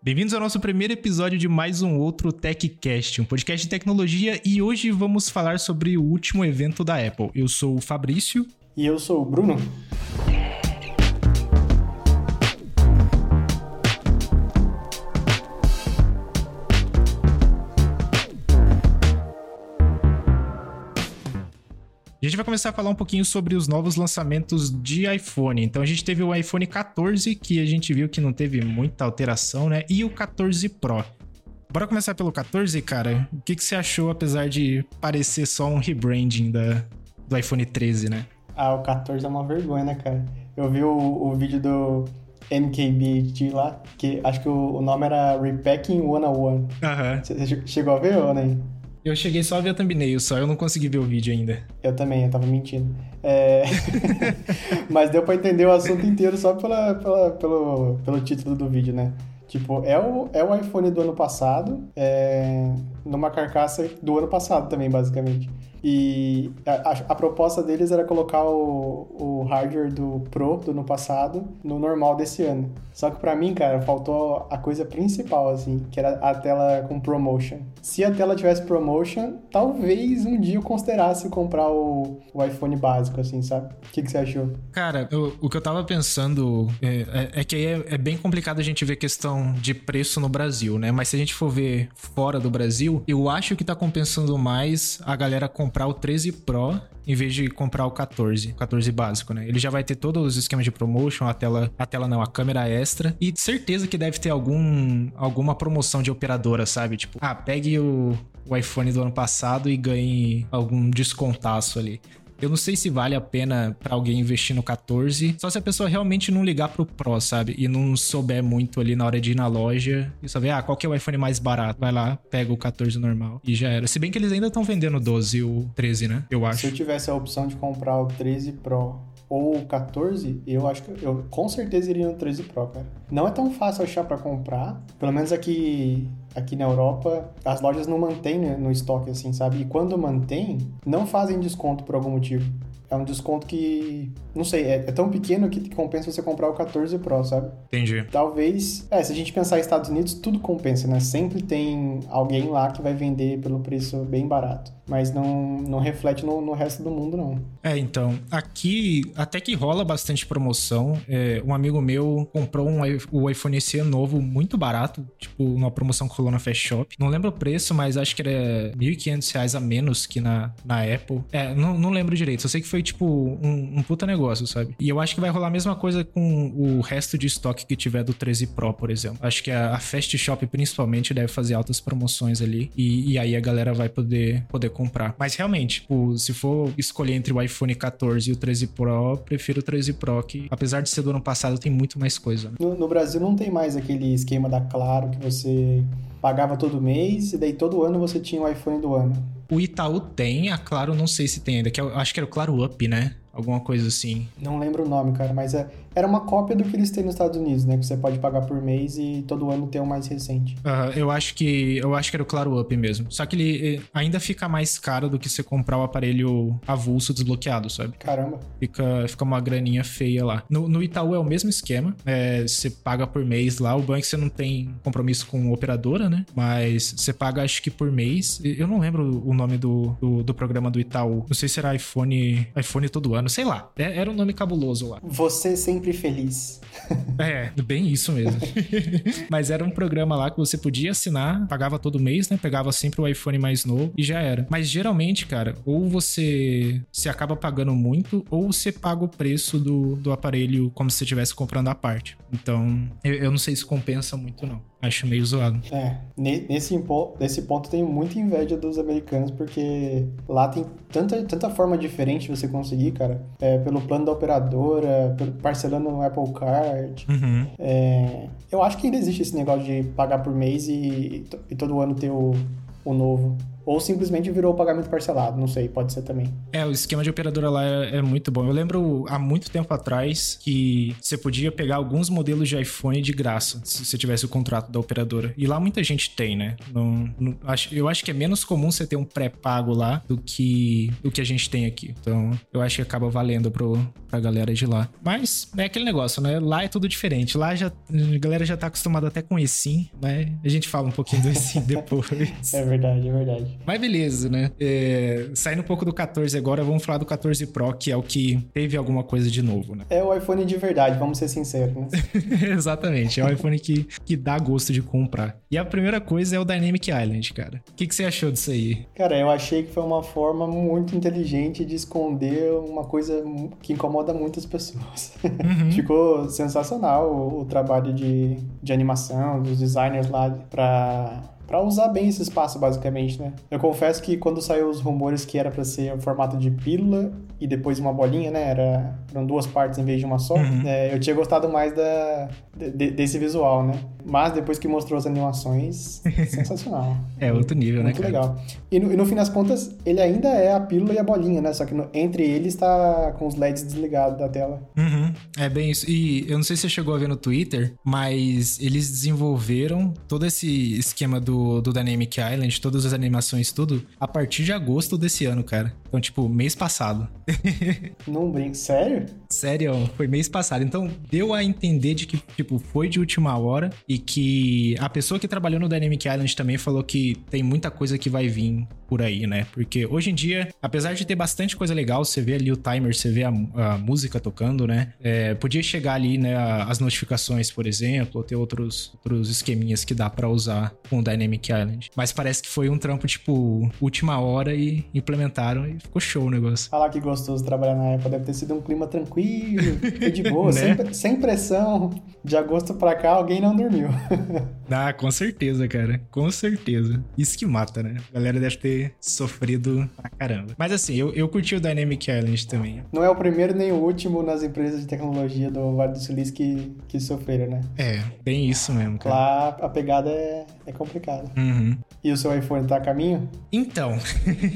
Bem-vindos ao nosso primeiro episódio de mais um outro TechCast, um podcast de tecnologia, e hoje vamos falar sobre o último evento da Apple. Eu sou o Fabrício. E eu sou o Bruno. Gente vai começar a falar um pouquinho sobre os novos lançamentos de iPhone. Então a gente teve o iPhone 14, que a gente viu que não teve muita alteração, né? E o 14 Pro. Bora começar pelo 14, cara. O que, que você achou, apesar de parecer só um rebranding da, do iPhone 13, né? Ah, o 14 é uma vergonha, né, cara? Eu vi o, o vídeo do MKBHD lá, que acho que o, o nome era Repacking 101. Aham. Você chegou a ver ou nem? Eu cheguei só a ver a thumbnail, só eu não consegui ver o vídeo ainda. Eu também, eu tava mentindo. É... Mas deu pra entender o assunto inteiro só pela, pela, pelo, pelo título do vídeo, né? Tipo, é o, é o iPhone do ano passado, é, numa carcaça do ano passado também, basicamente. E a, a, proposta deles era colocar o, o hardware do Pro do ano passado no normal desse ano. Só que para mim, cara, faltou a coisa principal, assim, que era a tela com promotion. Se a tela tivesse promotion, talvez um dia eu considerasse comprar o, o iPhone básico, assim, sabe? O que, que você achou? Cara, eu, o que eu tava pensando é, é, é que aí é, é bem complicado a gente ver questão de preço no Brasil, né? Mas se a gente for ver fora do Brasil, eu acho que tá compensando mais a galera comprar comprar o 13 Pro em vez de comprar o 14, o 14 básico, né? Ele já vai ter todos os esquemas de promotion, a tela, a tela não, a câmera extra e certeza que deve ter algum alguma promoção de operadora, sabe? Tipo, ah, pegue o, o iPhone do ano passado e ganhe algum descontaço ali. Eu não sei se vale a pena para alguém investir no 14, só se a pessoa realmente não ligar pro Pro, sabe? E não souber muito ali na hora de ir na loja e só ver, ah, qual que é o iPhone mais barato? Vai lá, pega o 14 normal e já era. Se bem que eles ainda estão vendendo o 12 e o 13, né? Eu acho. Se eu tivesse a opção de comprar o 13 Pro ou 14, eu acho que eu com certeza iria no 13 Pro, cara. Não é tão fácil achar para comprar, pelo menos aqui aqui na Europa, as lojas não mantêm né, no estoque assim, sabe? E quando mantém, não fazem desconto por algum motivo. É um desconto que, não sei, é, é, tão pequeno que compensa você comprar o 14 Pro, sabe? Entendi. Talvez, é, se a gente pensar em Estados Unidos, tudo compensa, né? Sempre tem alguém lá que vai vender pelo preço bem barato mas não, não reflete no, no, resto do mundo, não. É, então, aqui até que rola bastante promoção. É, um amigo meu comprou um, o iPhone SE novo muito barato, tipo, numa promoção que rolou na Fast Shop. Não lembro o preço, mas acho que era R$ 1.500 a menos que na, na Apple. É, não, não lembro direito, só sei que foi, tipo, um, um puta negócio, sabe? E eu acho que vai rolar a mesma coisa com o resto de estoque que tiver do 13 Pro, por exemplo. Acho que a, a Fast Shop, principalmente, deve fazer altas promoções ali. E, e aí a galera vai poder, poder comprar. Mas realmente, tipo, se for escolher entre o iPhone 14 e o 13 Pro, prefiro o 13 Pro, que apesar de ser do ano passado, tem muito mais coisa. Né? No, no Brasil não tem mais aquele esquema da Claro que você pagava todo mês e daí todo ano você tinha o iPhone do ano. O Itaú tem, a Claro não sei se tem ainda, que eu acho que era o Claro Up, né? Alguma coisa assim. Não lembro o nome, cara, mas é, era uma cópia do que eles têm nos Estados Unidos, né? Que você pode pagar por mês e todo ano ter um mais recente. Uh, eu acho que eu acho que era o Claro Up mesmo. Só que ele eh, ainda fica mais caro do que você comprar o aparelho avulso desbloqueado, sabe? Caramba. Fica, fica uma graninha feia lá. No, no Itaú é o mesmo esquema. É, você paga por mês lá. O banco você não tem compromisso com operadora, né? Mas você paga acho que por mês. Eu não lembro o nome do, do, do programa do Itaú. Não sei se era iPhone, iPhone todo ano, sei lá. É, era um nome cabuloso lá. Você sempre feliz. É, bem isso mesmo. Mas era um programa lá que você podia assinar, pagava todo mês, né? Pegava sempre o iPhone mais novo e já era. Mas geralmente, cara, ou você se acaba pagando muito, ou você paga o preço do, do aparelho como se você estivesse comprando a parte. Então, eu, eu não sei se compensa muito, não. Acho meio zoado. É, nesse, nesse ponto tenho muita inveja dos americanos, porque lá tem tanta, tanta forma diferente de você conseguir, cara. É, pelo plano da operadora, parcelando no Apple Card. Uhum. É, eu acho que ainda existe esse negócio de pagar por mês e, e todo ano ter o, o novo. Ou simplesmente virou pagamento parcelado, não sei, pode ser também. É, o esquema de operadora lá é, é muito bom. Eu lembro há muito tempo atrás que você podia pegar alguns modelos de iPhone de graça, se você tivesse o contrato da operadora. E lá muita gente tem, né? Não, não, acho, eu acho que é menos comum você ter um pré-pago lá do que o que a gente tem aqui. Então, eu acho que acaba valendo pro, pra galera de lá. Mas é aquele negócio, né? Lá é tudo diferente. Lá já, a galera já tá acostumada até com eSIM, né? A gente fala um pouquinho do eSIM depois. é verdade, é verdade. Mas beleza, né? É, saindo um pouco do 14 agora, vamos falar do 14 Pro, que é o que teve alguma coisa de novo, né? É o iPhone de verdade, vamos ser sinceros, né? Exatamente, é o iPhone que, que dá gosto de comprar. E a primeira coisa é o Dynamic Island, cara. O que, que você achou disso aí? Cara, eu achei que foi uma forma muito inteligente de esconder uma coisa que incomoda muitas pessoas. Uhum. Ficou sensacional o, o trabalho de, de animação dos designers lá pra para usar bem esse espaço, basicamente, né? Eu confesso que quando saiu os rumores que era para ser o formato de pílula e depois uma bolinha, né? Era, eram duas partes em vez de uma só. Uhum. É, eu tinha gostado mais da, de, desse visual, né? Mas depois que mostrou as animações, sensacional. é outro nível, Muito né, cara? Muito legal. E no, e no, fim das contas, ele ainda é a pílula e a bolinha, né? Só que no, entre eles está com os LEDs desligados da tela. Uhum. É bem isso. E eu não sei se você chegou a ver no Twitter, mas eles desenvolveram todo esse esquema do do, Dynamic Island, todas as animações, tudo, a partir de agosto desse ano, cara. Então, tipo, mês passado. Não brinco, sério? Sério, foi mês passado. Então, deu a entender de que, tipo, foi de última hora e que a pessoa que trabalhou no Dynamic Island também falou que tem muita coisa que vai vir por aí, né? Porque hoje em dia, apesar de ter bastante coisa legal, você vê ali o timer, você vê a, a música tocando, né? É, podia chegar ali, né, as notificações, por exemplo, ou ter outros, outros esqueminhas que dá para usar com o Dynamic Island. Mas parece que foi um trampo, tipo, última hora e implementaram ficou show o negócio. Falar que gostoso trabalhar na Apple, deve ter sido um clima tranquilo, de boa, né? sem, sem pressão. De agosto pra cá, alguém não dormiu. ah, com certeza, cara. Com certeza. Isso que mata, né? A galera deve ter sofrido pra caramba. Mas assim, eu, eu curti o Dynamic Island também. Não é o primeiro nem o último nas empresas de tecnologia do Vale do Silício que, que sofreram, né? É, bem isso mesmo, cara. Lá a pegada é, é complicada. Uhum. E o seu iPhone tá a caminho? Então,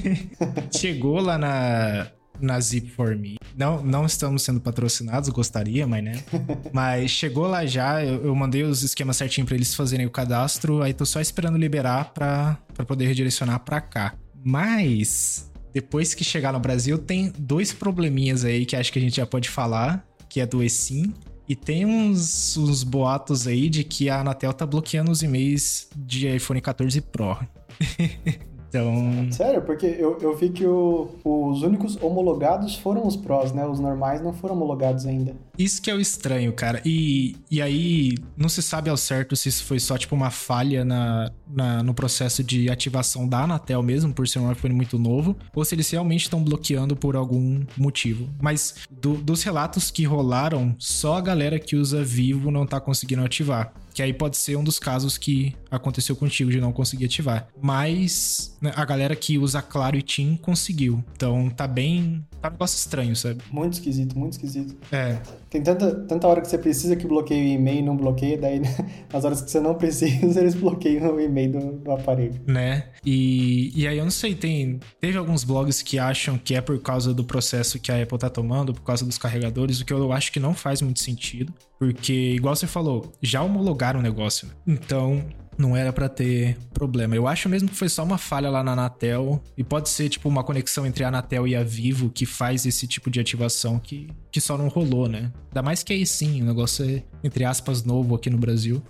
chegou lá na, na Zip for Me. Não, não estamos sendo patrocinados, gostaria, mas né. mas chegou lá já, eu, eu mandei os esquemas certinho para eles fazerem o cadastro, aí tô só esperando liberar para poder redirecionar para cá. Mas depois que chegar no Brasil, tem dois probleminhas aí que acho que a gente já pode falar, que é do eSIM e tem uns, uns boatos aí de que a Anatel tá bloqueando os e-mails de iPhone 14 Pro. Então. Sério? Porque eu, eu vi que o, os únicos homologados foram os Pros, né? Os normais não foram homologados ainda. Isso que é o estranho, cara. E, e aí, não se sabe ao certo se isso foi só, tipo, uma falha na, na, no processo de ativação da Anatel mesmo, por ser um iPhone muito novo, ou se eles realmente estão bloqueando por algum motivo. Mas do, dos relatos que rolaram, só a galera que usa Vivo não tá conseguindo ativar. Que aí pode ser um dos casos que aconteceu contigo de não conseguir ativar. Mas né, a galera que usa Claro e TIM conseguiu. Então tá bem. Tá um negócio estranho, sabe? Muito esquisito, muito esquisito. É. Tem tanta, tanta hora que você precisa que bloqueie o e-mail e não bloqueia, daí nas horas que você não precisa, eles bloqueiam o e-mail do, do aparelho. Né? E, e aí eu não sei, tem. Teve alguns blogs que acham que é por causa do processo que a Apple tá tomando, por causa dos carregadores, o que eu acho que não faz muito sentido. Porque, igual você falou, já homologaram o negócio. Né? Então, não era para ter problema. Eu acho mesmo que foi só uma falha lá na Anatel e pode ser tipo uma conexão entre a Anatel e a Vivo que faz esse tipo de ativação que, que só não rolou, né? Ainda mais que aí sim, o negócio é entre aspas novo aqui no Brasil.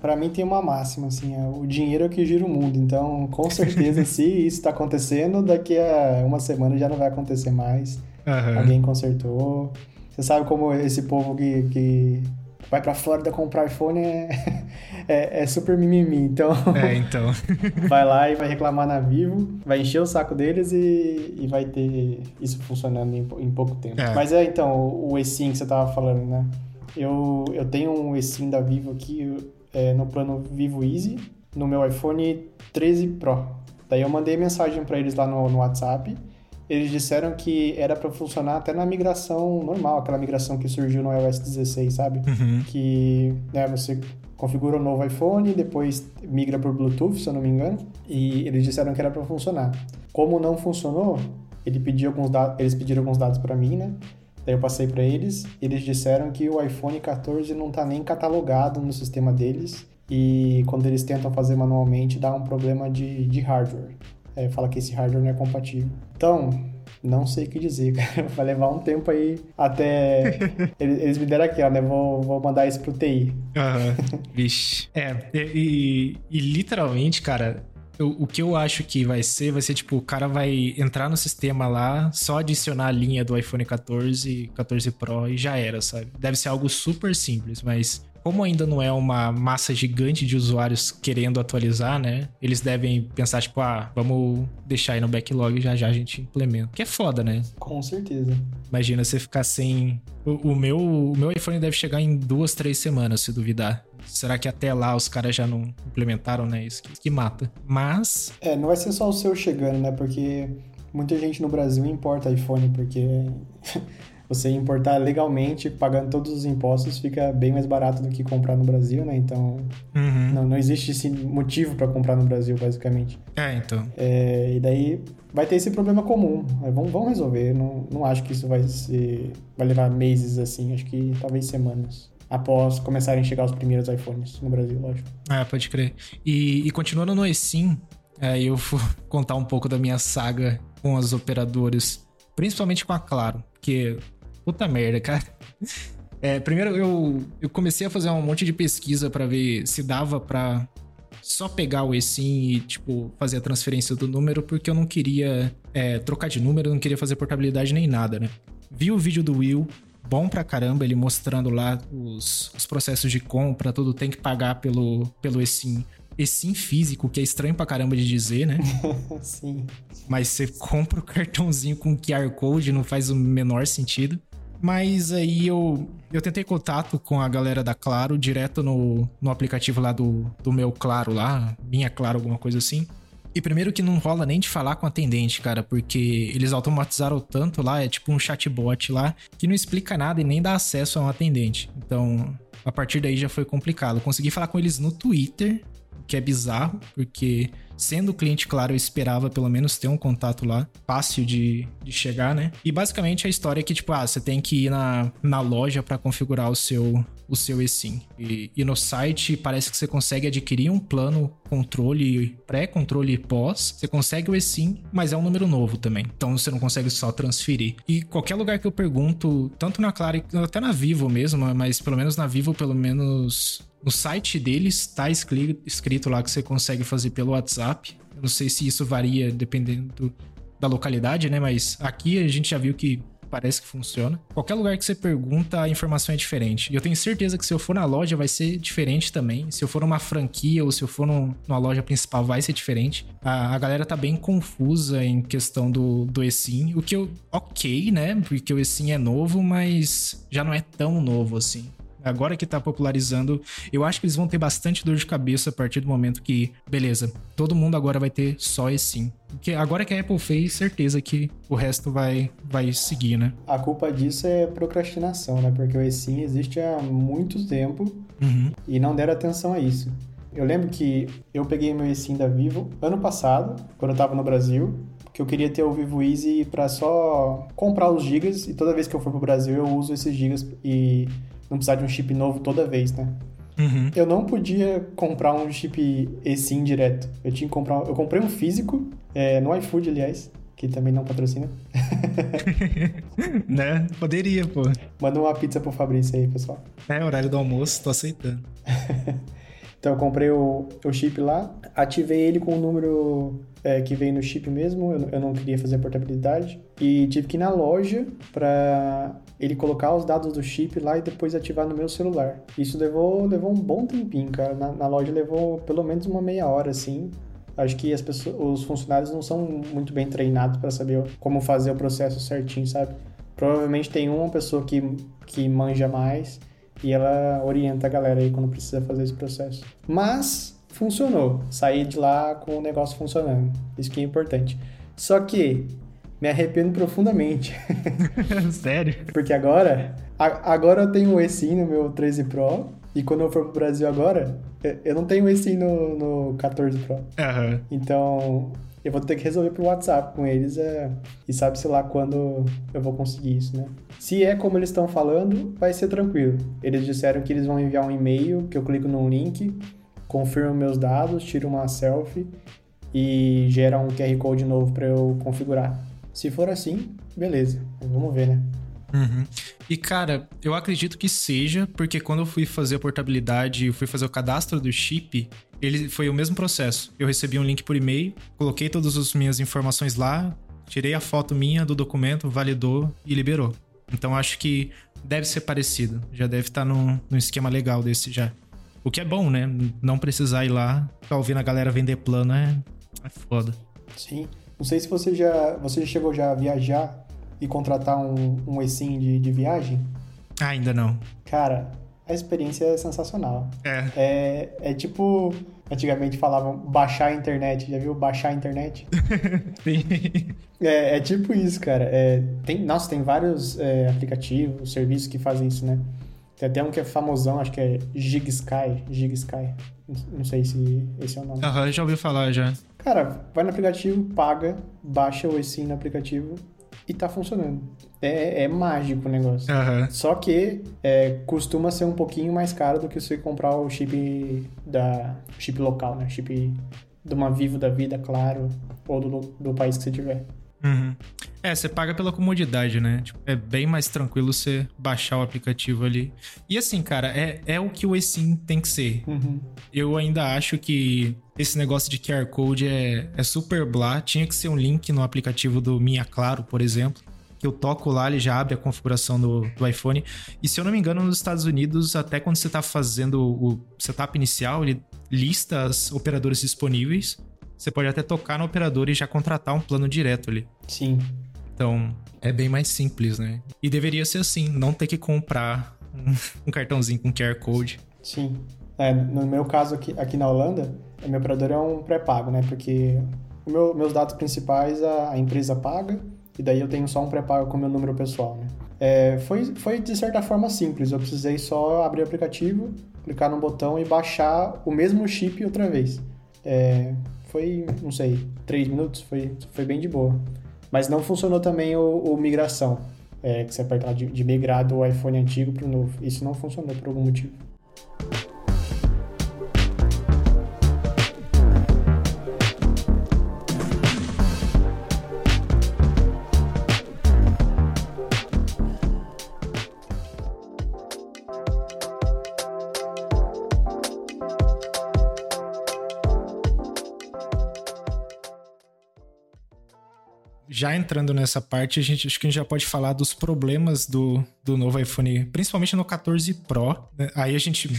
Para mim tem uma máxima assim, é, o dinheiro é que gira o mundo. Então, com certeza se isso tá acontecendo, daqui a uma semana já não vai acontecer mais. Uhum. Alguém consertou. Você sabe como esse povo que, que vai pra Flórida comprar iPhone é, é, é, super mimimi. Então, é, então. vai lá e vai reclamar na Vivo, vai encher o saco deles e, e vai ter isso funcionando em, em pouco tempo. É. Mas é, então, o, o eSIM que você tava falando, né? Eu, eu tenho um eSIM da Vivo aqui é, no plano Vivo Easy, no meu iPhone 13 Pro. Daí eu mandei mensagem para eles lá no, no WhatsApp eles disseram que era para funcionar até na migração normal, aquela migração que surgiu no iOS 16, sabe? Uhum. Que né, você configura o um novo iPhone, depois migra por Bluetooth, se eu não me engano, e eles disseram que era para funcionar. Como não funcionou, ele pediu alguns eles pediram alguns dados para mim, né? Daí eu passei para eles, eles disseram que o iPhone 14 não está nem catalogado no sistema deles e quando eles tentam fazer manualmente dá um problema de, de hardware. É, fala que esse hardware não é compatível. Então, não sei o que dizer, cara. Vai levar um tempo aí até. eles, me deram aqui, ó, né? Vou, vou mandar isso pro TI. Uhum. Vixe. É, e, e, literalmente, cara, o, o que eu acho que vai ser, vai ser tipo, o cara vai entrar no sistema lá, só adicionar a linha do iPhone 14, 14 Pro e já era, sabe? Deve ser algo super simples, mas como ainda não é uma massa gigante de usuários querendo atualizar, né? Eles devem pensar, tipo, ah, vamos deixar aí no backlog e já já a gente implementa. Que é foda, né? Com certeza. Imagina você ficar sem. O, o, meu, o meu iPhone deve chegar em duas, três semanas, se duvidar. Será que até lá os caras já não implementaram, né? Isso que, que mata. Mas. É, não vai ser só o seu chegando, né? Porque muita gente no Brasil importa iPhone, porque você importar legalmente, pagando todos os impostos, fica bem mais barato do que comprar no Brasil, né? Então, uhum. não, não existe esse motivo para comprar no Brasil, basicamente. É, então. É, e daí vai ter esse problema comum. Vamos, vamos resolver. Não, não acho que isso vai ser. vai levar meses assim, acho que talvez semanas após começarem a chegar os primeiros iPhones no Brasil, lógico. Ah, pode crer. E, e continuando no eSIM, é, eu vou contar um pouco da minha saga com as operadoras, principalmente com a Claro, porque Puta merda, cara. É, primeiro eu, eu comecei a fazer um monte de pesquisa para ver se dava para só pegar o eSIM e, tipo, fazer a transferência do número, porque eu não queria é, trocar de número, não queria fazer portabilidade nem nada, né? Vi o vídeo do Will, bom pra caramba, ele mostrando lá os, os processos de compra, tudo tem que pagar pelo, pelo eSIM. eSIM físico, que é estranho pra caramba de dizer, né? Sim. Mas você compra o cartãozinho com QR Code, não faz o menor sentido. Mas aí eu, eu tentei contato com a galera da Claro, direto no, no aplicativo lá do, do meu Claro lá, minha Claro, alguma coisa assim. E primeiro que não rola nem de falar com o atendente, cara, porque eles automatizaram tanto lá, é tipo um chatbot lá, que não explica nada e nem dá acesso a um atendente. Então, a partir daí já foi complicado. Consegui falar com eles no Twitter, que é bizarro, porque sendo cliente, claro, eu esperava pelo menos ter um contato lá, fácil de, de chegar, né? E basicamente a história é que, tipo, ah, você tem que ir na, na loja para configurar o seu, o seu eSIM. E, e no site parece que você consegue adquirir um plano controle pré-controle pós. Você consegue o eSIM, mas é um número novo também. Então você não consegue só transferir. E qualquer lugar que eu pergunto, tanto na Claro, até na Vivo mesmo, mas pelo menos na Vivo, pelo menos no site deles está escrito lá que você consegue fazer pelo WhatsApp. Eu não sei se isso varia dependendo da localidade, né? Mas aqui a gente já viu que parece que funciona. Qualquer lugar que você pergunta, a informação é diferente. E eu tenho certeza que se eu for na loja vai ser diferente também. Se eu for numa franquia ou se eu for num, numa loja principal vai ser diferente. A, a, galera tá bem confusa em questão do, do eSIM. O que eu... Ok, né? Porque o eSIM é novo, mas já não é tão novo assim agora que tá popularizando, eu acho que eles vão ter bastante dor de cabeça a partir do momento que, beleza, todo mundo agora vai ter só sim. Porque agora que a Apple fez, certeza que o resto vai, vai seguir, né? A culpa disso é procrastinação, né? Porque o eSIM existe há muito tempo uhum. e não deram atenção a isso. Eu lembro que eu peguei meu eSIM da Vivo ano passado, quando eu tava no Brasil, que eu queria ter o Vivo Easy para só comprar os gigas e toda vez que eu for pro Brasil eu uso esses gigas e não precisar de um chip novo toda vez, né? Uhum. Eu não podia comprar um chip eSIM direto. Eu tinha que comprar. Eu comprei um físico, é, no iFood, aliás, que também não patrocina. né? Poderia, pô. Manda uma pizza pro Fabrício aí, pessoal. É, horário do almoço, tô aceitando. então eu comprei o, o chip lá, ativei ele com o número é, que veio no chip mesmo, eu, eu não queria fazer portabilidade. E tive que ir na loja para ele colocar os dados do chip lá e depois ativar no meu celular. Isso levou, levou um bom tempinho, cara. Na, na loja levou pelo menos uma meia hora, assim. Acho que as pessoas, os funcionários não são muito bem treinados para saber como fazer o processo certinho, sabe? Provavelmente tem uma pessoa que, que manja mais e ela orienta a galera aí quando precisa fazer esse processo. Mas funcionou. Saí de lá com o negócio funcionando. Isso que é importante. Só que me arrependo profundamente. Sério? Porque agora, a, agora eu tenho o eSIM no meu 13 Pro E quando eu for pro Brasil agora, eu não tenho esse no, no 14 Pro. Uhum. Então, eu vou ter que resolver pro WhatsApp com eles é, e sabe-se lá quando eu vou conseguir isso, né? Se é como eles estão falando, vai ser tranquilo. Eles disseram que eles vão enviar um e-mail, que eu clico num link, confirmo meus dados, tiro uma selfie e gera um QR Code novo para eu configurar. Se for assim, beleza. Vamos ver, né? Uhum. E cara, eu acredito que seja, porque quando eu fui fazer a portabilidade e fui fazer o cadastro do chip, ele foi o mesmo processo. Eu recebi um link por e-mail, coloquei todas as minhas informações lá, tirei a foto minha do documento, validou e liberou. Então acho que deve ser parecido. Já deve estar tá num, num esquema legal desse já. O que é bom, né? Não precisar ir lá, ficar ouvindo a galera vender plano é, é foda. Sim. Não sei se você já, você já chegou já a viajar e contratar um, um eSIM de, de viagem? Ah, ainda não. Cara, a experiência é sensacional. É. É, é tipo. Antigamente falavam baixar a internet. Já viu baixar a internet? Sim. É, é, tipo isso, cara. É, tem, nossa, tem vários é, aplicativos, serviços que fazem isso, né? Tem até um que é famosão, acho que é GigSky. GigSky. Não sei se esse é o nome. Aham, uhum, já ouvi falar já. Cara, vai no aplicativo, paga, baixa o eSIM no aplicativo e tá funcionando. É, é mágico o negócio. Uhum. Só que é, costuma ser um pouquinho mais caro do que você comprar o chip da chip local, né? Chip de uma Vivo da vida, claro, ou do, do país que você tiver. Uhum. É, você paga pela comodidade, né? Tipo, é bem mais tranquilo você baixar o aplicativo ali. E assim, cara, é, é o que o eSIM tem que ser. Uhum. Eu ainda acho que esse negócio de QR Code é, é super blá. Tinha que ser um link no aplicativo do Minha Claro, por exemplo. Que eu toco lá, ele já abre a configuração do, do iPhone. E se eu não me engano, nos Estados Unidos, até quando você está fazendo o setup inicial, ele lista as operadoras disponíveis. Você pode até tocar no operador e já contratar um plano direto ali. Sim. Então, é bem mais simples, né? E deveria ser assim, não ter que comprar um, um cartãozinho com QR Code. Sim. É, no meu caso aqui, aqui na Holanda, a minha operadora é um pré-pago, né? Porque meu, meus dados principais a, a, empresa paga e daí eu tenho só um pré-pago com o meu número pessoal, né? É, foi, foi de certa forma simples. Eu precisei só abrir o aplicativo, clicar no botão e baixar o mesmo chip outra vez. É, foi, não sei, três minutos, foi, foi bem de boa. Mas não funcionou também o, o migração, é, que você apertar de, de migrar do iPhone antigo para o novo. Isso não funcionou por algum motivo. Entrando nessa parte, a gente acho que a gente já pode falar dos problemas do, do novo iPhone, principalmente no 14 Pro. Né? Aí a gente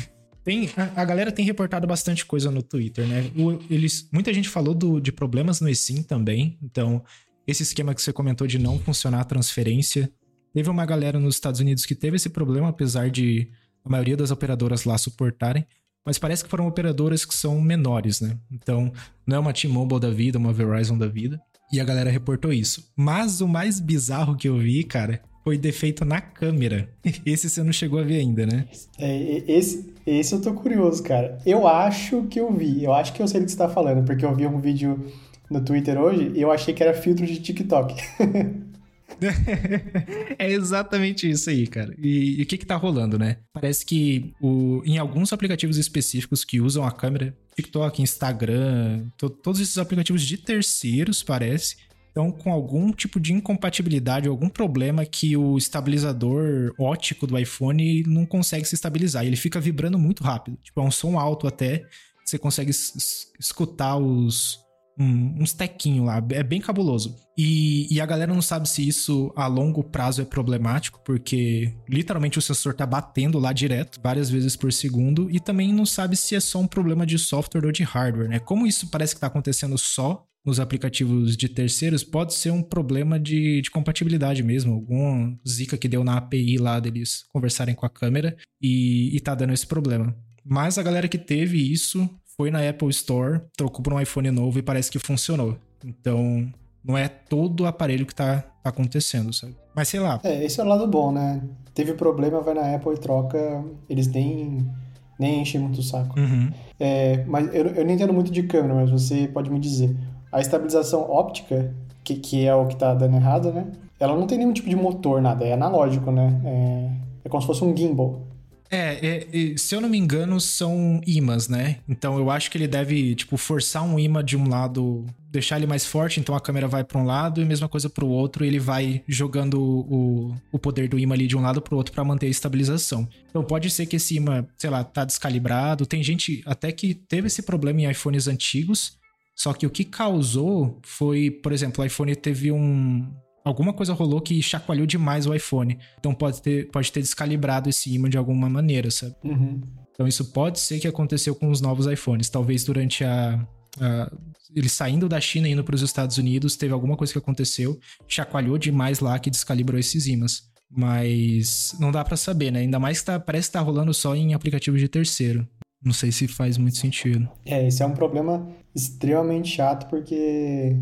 tem a, a, galera tem reportado bastante coisa no Twitter, né? O, eles, muita gente falou do, de problemas no eSIM também. Então, esse esquema que você comentou de não funcionar a transferência, teve uma galera nos Estados Unidos que teve esse problema, apesar de a maioria das operadoras lá suportarem. Mas parece que foram operadoras que são menores, né? Então, não é uma T-Mobile da vida, uma Verizon da vida. E a galera reportou isso. Mas o mais bizarro que eu vi, cara, foi defeito na câmera. Esse você não chegou a ver ainda, né? É, esse, esse eu tô curioso, cara. Eu acho que eu vi. Eu acho que eu sei do que você tá falando, porque eu vi um vídeo no Twitter hoje e eu achei que era filtro de TikTok. é exatamente isso aí, cara. E, e, o que que tá rolando, né? Parece que o, em alguns aplicativos específicos que usam a câmera, TikTok, Instagram, to, todos esses aplicativos de terceiros, parece, estão com algum tipo de incompatibilidade, algum problema que o estabilizador ótico do iPhone não consegue se estabilizar. Ele fica vibrando muito rápido. Tipo, é um som alto até. Você consegue escutar os, um, uns tequinhos lá. É bem cabuloso. E, e, a galera não sabe se isso a longo prazo é problemático, porque literalmente o sensor tá batendo lá direto, várias vezes por segundo, e também não sabe se é só um problema de software ou de hardware, né? Como isso parece que tá acontecendo só nos aplicativos de terceiros, pode ser um problema de, de compatibilidade mesmo, algum zica que deu na API lá deles conversarem com a câmera e, e tá dando esse problema. Mas a galera que teve isso foi na Apple Store, trocou por um iPhone novo e parece que funcionou. Então, não é todo o aparelho que tá, tá acontecendo, sabe? Mas sei lá. É, esse é o lado bom, né? Teve problema, vai na Apple e troca. Eles nem nem enche muito o saco. Uhum. É, mas eu, eu não entendo muito de câmera, mas você pode me dizer. A estabilização óptica, que, que é o que tá dando errado, né? Ela não tem nenhum tipo de motor, nada, é analógico, né? É, é como se fosse um gimbal. É, é, se eu não me engano, são imãs, né? Então eu acho que ele deve, tipo, forçar um imã de um lado, deixar ele mais forte, então a câmera vai para um lado e mesma coisa para o outro, ele vai jogando o, o poder do imã ali de um lado para o outro para manter a estabilização. Então pode ser que esse imã, sei lá, tá descalibrado. Tem gente até que teve esse problema em iPhones antigos, só que o que causou foi, por exemplo, o iPhone teve um alguma coisa rolou que chacoalhou demais o iPhone. Então pode ter, pode ter descalibrado esse imã de alguma maneira, sabe? Uhum. Então isso pode ser que aconteceu com os novos iPhones. Talvez durante a, a ele saindo da China e indo para os Estados Unidos, teve alguma coisa que aconteceu, chacoalhou demais lá que descalibrou esses imãs. Mas não dá para saber, né? Ainda mais que tá, parece que tá rolando só em aplicativos de terceiro. Não sei se faz muito sentido. É, esse é um problema extremamente chato, porque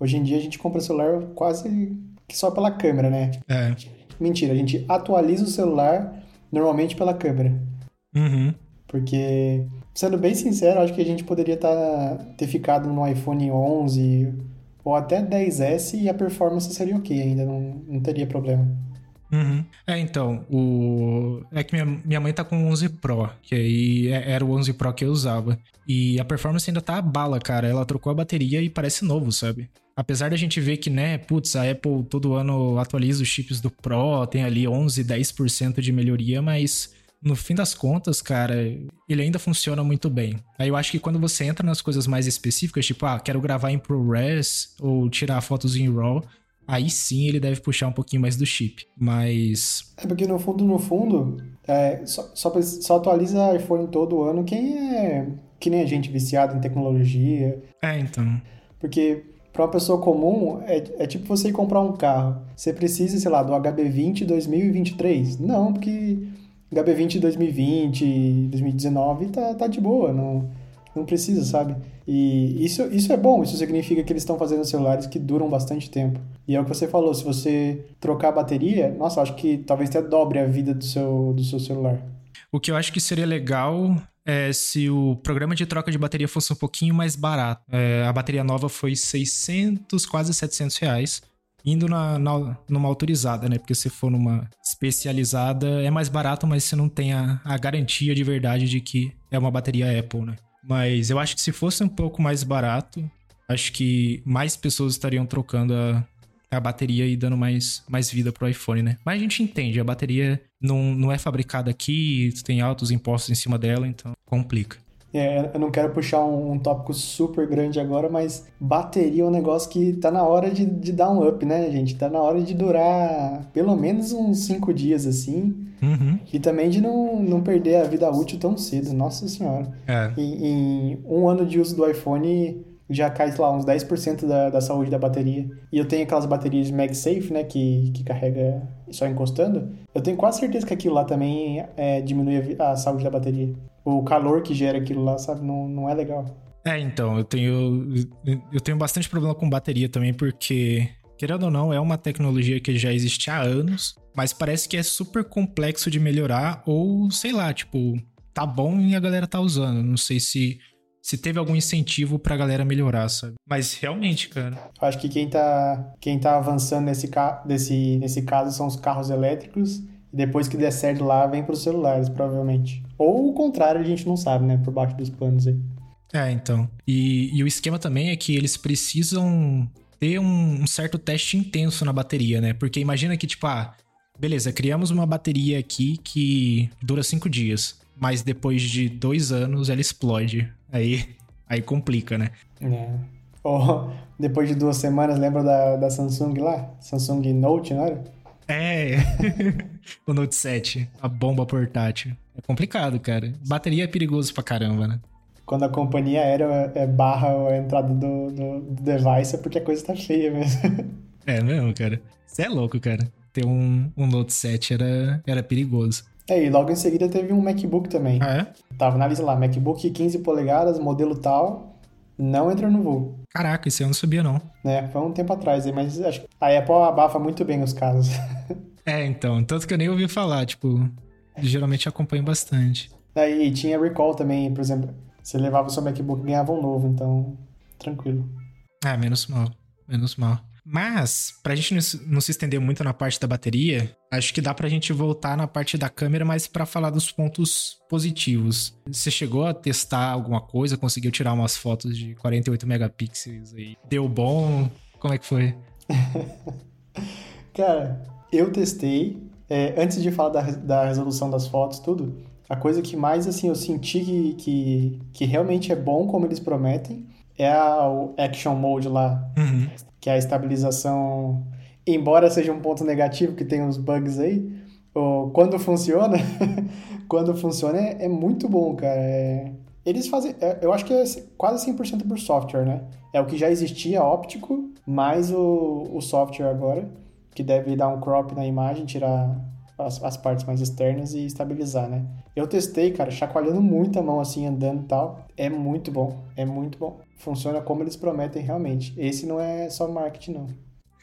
Hoje em dia a gente compra celular quase que só pela câmera, né? É. Mentira, a gente atualiza o celular normalmente pela câmera. Uhum. Porque, sendo bem sincero, acho que a gente poderia tá, ter ficado no iPhone 11 ou até 10S e a performance seria ok ainda, não, não teria problema. Uhum. É, então, o... é que minha, minha mãe tá com o 11 Pro, que aí é, era o 11 Pro que eu usava. E a performance ainda tá a bala, cara. Ela trocou a bateria e parece novo, sabe? Apesar da gente ver que, né, putz, a Apple todo ano atualiza os chips do Pro, tem ali 11, 10% de melhoria, mas no fim das contas, cara, ele ainda funciona muito bem. Aí eu acho que quando você entra nas coisas mais específicas, tipo, ah, quero gravar em ProRes ou tirar fotos em RAW, aí sim ele deve puxar um pouquinho mais do chip. Mas. É porque no fundo, no fundo, é, só, só, só atualiza iPhone todo ano quem é. Que nem a gente viciado em tecnologia. É, então. Porque para uma pessoa comum, é, é tipo você ir comprar um carro. Você precisa, sei lá, do HB20 2023? Não, porque HB20 2020, 2019 tá, tá de boa, não, não precisa, sabe? E isso, isso é bom, isso significa que eles estão fazendo celulares que duram bastante tempo. E é o que você falou, se você trocar a bateria, nossa, acho que talvez até dobre a vida do seu, do seu celular. O que eu acho que seria legal é se o programa de troca de bateria fosse um pouquinho mais barato. É, a bateria nova foi 600, quase 700 reais. Indo na, na, numa autorizada, né? Porque se for numa especializada é mais barato, mas você não tem a, a garantia de verdade de que é uma bateria Apple, né? Mas eu acho que se fosse um pouco mais barato, acho que mais pessoas estariam trocando a, a bateria e dando mais, mais vida pro iPhone, né? Mas a gente entende, a bateria não, não é fabricada aqui, tem altos impostos em cima dela, então complica. É, eu não quero puxar um, um, tópico super grande agora, mas bateria é um negócio que tá na hora de, de dar um up, né, gente? Tá na hora de durar pelo menos uns 5 dias assim. Uhum. E também de não, não perder a vida útil tão cedo, nossa senhora. É. Em um ano de uso do iPhone, já cai, sei lá, uns 10% da, da saúde da bateria. E eu tenho aquelas baterias MagSafe, né, que, que carrega só encostando. Eu tenho quase certeza que aquilo lá também é, diminui a, a, saúde da bateria. O calor que gera aquilo lá, sabe, não, não é legal. É, então, eu tenho, eu tenho bastante problema com bateria também, porque, querendo ou não, é uma tecnologia que já existe há anos, mas parece que é super complexo de melhorar, ou sei lá, tipo, tá bom e a galera tá usando. Não sei se se teve algum incentivo pra galera melhorar, sabe? Mas realmente, cara. Acho que quem tá, quem tá avançando nesse, nesse, nesse caso são os carros elétricos. E depois que der certo lá, vem pros celulares, provavelmente. Ou o contrário, a gente não sabe, né? Por baixo dos panos aí. É, então. E, e o esquema também é que eles precisam ter um, um certo teste intenso na bateria, né? Porque imagina que, tipo, ah, beleza, criamos uma bateria aqui que dura cinco dias mas depois de dois anos ela explode. Aí, aí complica, né? É. Ou depois de duas semanas, lembra da, da Samsung lá? Samsung Note, não era? É, o Note 7, a bomba portátil. É complicado, cara. Bateria é perigoso pra caramba, né? Quando a companhia aérea é, barra a entrada do, do, do device é porque a coisa tá feia mesmo. É mesmo, cara. Você é louco, cara. Ter um, um Note 7 era, era perigoso. É, e logo em seguida teve um MacBook também. Ah, é? Tava na lista lá, MacBook 15 polegadas, modelo tal, não entrou no voo. Caraca, isso eu não sabia não. É, foi um tempo atrás aí, mas acho que a Apple abafa muito bem os casos. é, então, tanto que eu nem ouvi falar, tipo, geralmente acompanho bastante. E tinha recall também, por exemplo. Você levava o seu MacBook e ganhava um novo, então tranquilo. Ah, menos mal. Menos mal. Mas, pra gente não se estender muito na parte da bateria, acho que dá pra gente voltar na parte da câmera, mas para falar dos pontos positivos. Você chegou a testar alguma coisa? Conseguiu tirar umas fotos de 48 megapixels aí? Deu bom? Como é que foi? Cara, eu testei. É, antes de falar da, da resolução das fotos, tudo, a coisa que mais assim eu senti que, que, que realmente é bom como eles prometem é a, o Action Mode lá. Uhum que é a estabilização, embora seja um ponto negativo, que tem uns bugs aí, quando funciona, quando funciona é, é, muito bom, cara. É, eles fazem, é, eu acho que é quase 100% por software, né? É o que já existia óptico, mais o, o software agora, que deve dar um crop na imagem, tirar as, as, partes mais externas e estabilizar, né? Eu testei, cara, chacoalhando muito a mão assim, andando e tal. É muito bom, é muito bom. Funciona como eles prometem realmente. Esse não é só marketing, não.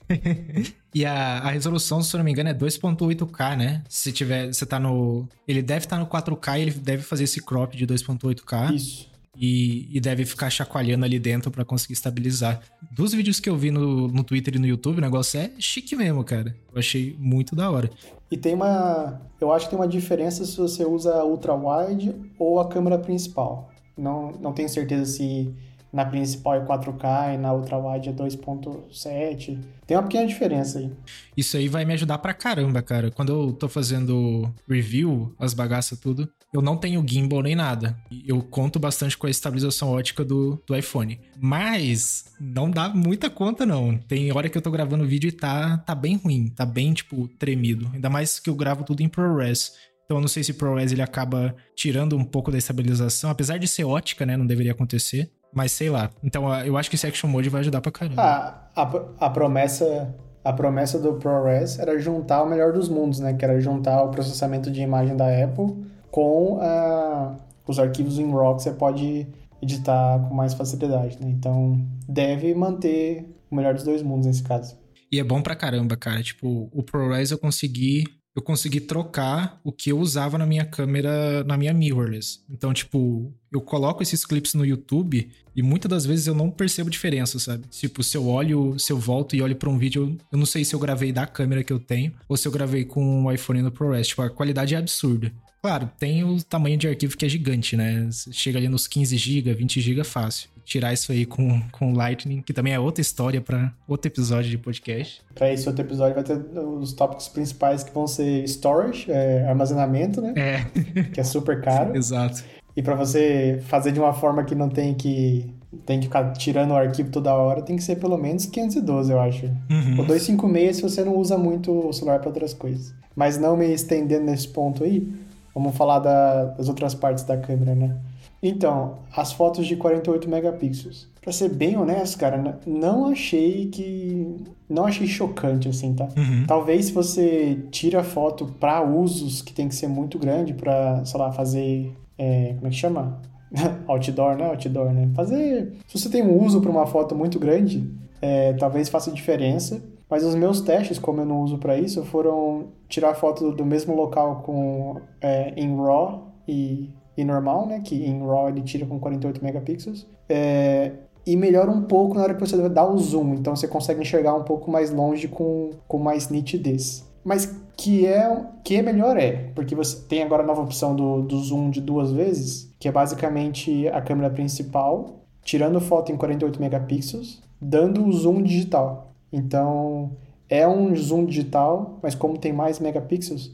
e a, a, resolução, se eu não me engano, é 2.8K, né? Se tiver, você tá no. Ele deve estar tá no 4K e ele deve fazer esse crop de 2.8K. Isso e, e deve ficar chacoalhando ali dentro para conseguir estabilizar. Dos vídeos que eu vi no, no Twitter e no YouTube, o negócio é chique mesmo, cara. Eu achei muito da hora. E tem uma. Eu acho que tem uma diferença se você usa ultra wide ou a câmera principal. Não, não tenho certeza se na principal é 4K e na ultra wide é 2.7. Tem uma pequena diferença aí. Isso aí vai me ajudar pra caramba, cara. Quando eu tô fazendo review, as bagaças tudo, eu não tenho gimbal nem nada. Eu conto bastante com a estabilização ótica do, do iPhone. Mas não dá muita conta, não. Tem hora que eu tô gravando vídeo e tá, tá bem ruim, tá bem, tipo, tremido. Ainda mais que eu gravo tudo em ProRes. Então eu não sei se ProRes ele acaba tirando um pouco da estabilização, apesar de ser ótica, né? Não deveria acontecer. Mas sei lá. Então eu acho que esse Action Mode vai ajudar pra caramba. Ah, a, a promessa a promessa do ProRes era juntar o melhor dos mundos, né? Que era juntar o processamento de imagem da Apple com uh, os arquivos em RAW que você pode editar com mais facilidade, né? Então deve manter o melhor dos dois mundos nesse caso. E é bom pra caramba, cara. Tipo, o ProRes eu consegui eu consegui trocar o que eu usava na minha câmera, na minha mirrorless. Então, tipo, eu coloco esses clips no YouTube e muitas das vezes eu não percebo diferença, sabe? Tipo, se eu olho, se eu volto e olho para um vídeo, eu não sei se eu gravei da câmera que eu tenho ou se eu gravei com o iPhone no ProRes. Tipo, a qualidade é absurda. Claro, tem o tamanho de arquivo que é gigante, né? Chega ali nos 15 GB, 20 GB fácil tirar isso aí com, com Lightning, que também é outra história para outro episódio de podcast. Para esse outro episódio vai ter os tópicos principais que vão ser storage, é, armazenamento, né? É. Que é super caro. Exato. E para você fazer de uma forma que não tem que tem que ficar tirando o arquivo toda hora, tem que ser pelo menos 512, eu acho. Uhum. O 256 se você não usa muito o celular para outras coisas. Mas não me estendendo nesse ponto aí, vamos falar da, das outras partes da câmera, né? Então, as fotos de 48 megapixels. Pra ser bem honesto, cara, não achei que. Não achei chocante, assim, tá? Uhum. Talvez se você tira a foto para usos que tem que ser muito grande para, sei lá, fazer. É, como é que chama? outdoor, né? Outdoor, né? Fazer. Se você tem um uso para uma foto muito grande, é, talvez faça diferença. Mas os meus testes, como eu não uso para isso, foram tirar foto do mesmo local com é, em RAW e e normal, né? Que em RAW ele tira com 48 megapixels. É, e melhora um pouco na hora que você dá o zoom, então você consegue enxergar um pouco mais longe com, com mais nitidez. Mas que é, que é melhor é, porque você tem agora a nova opção do, do zoom de duas vezes, que é basicamente a câmera principal, tirando foto em 48 megapixels, dando o zoom digital. Então é um zoom digital, mas como tem mais megapixels,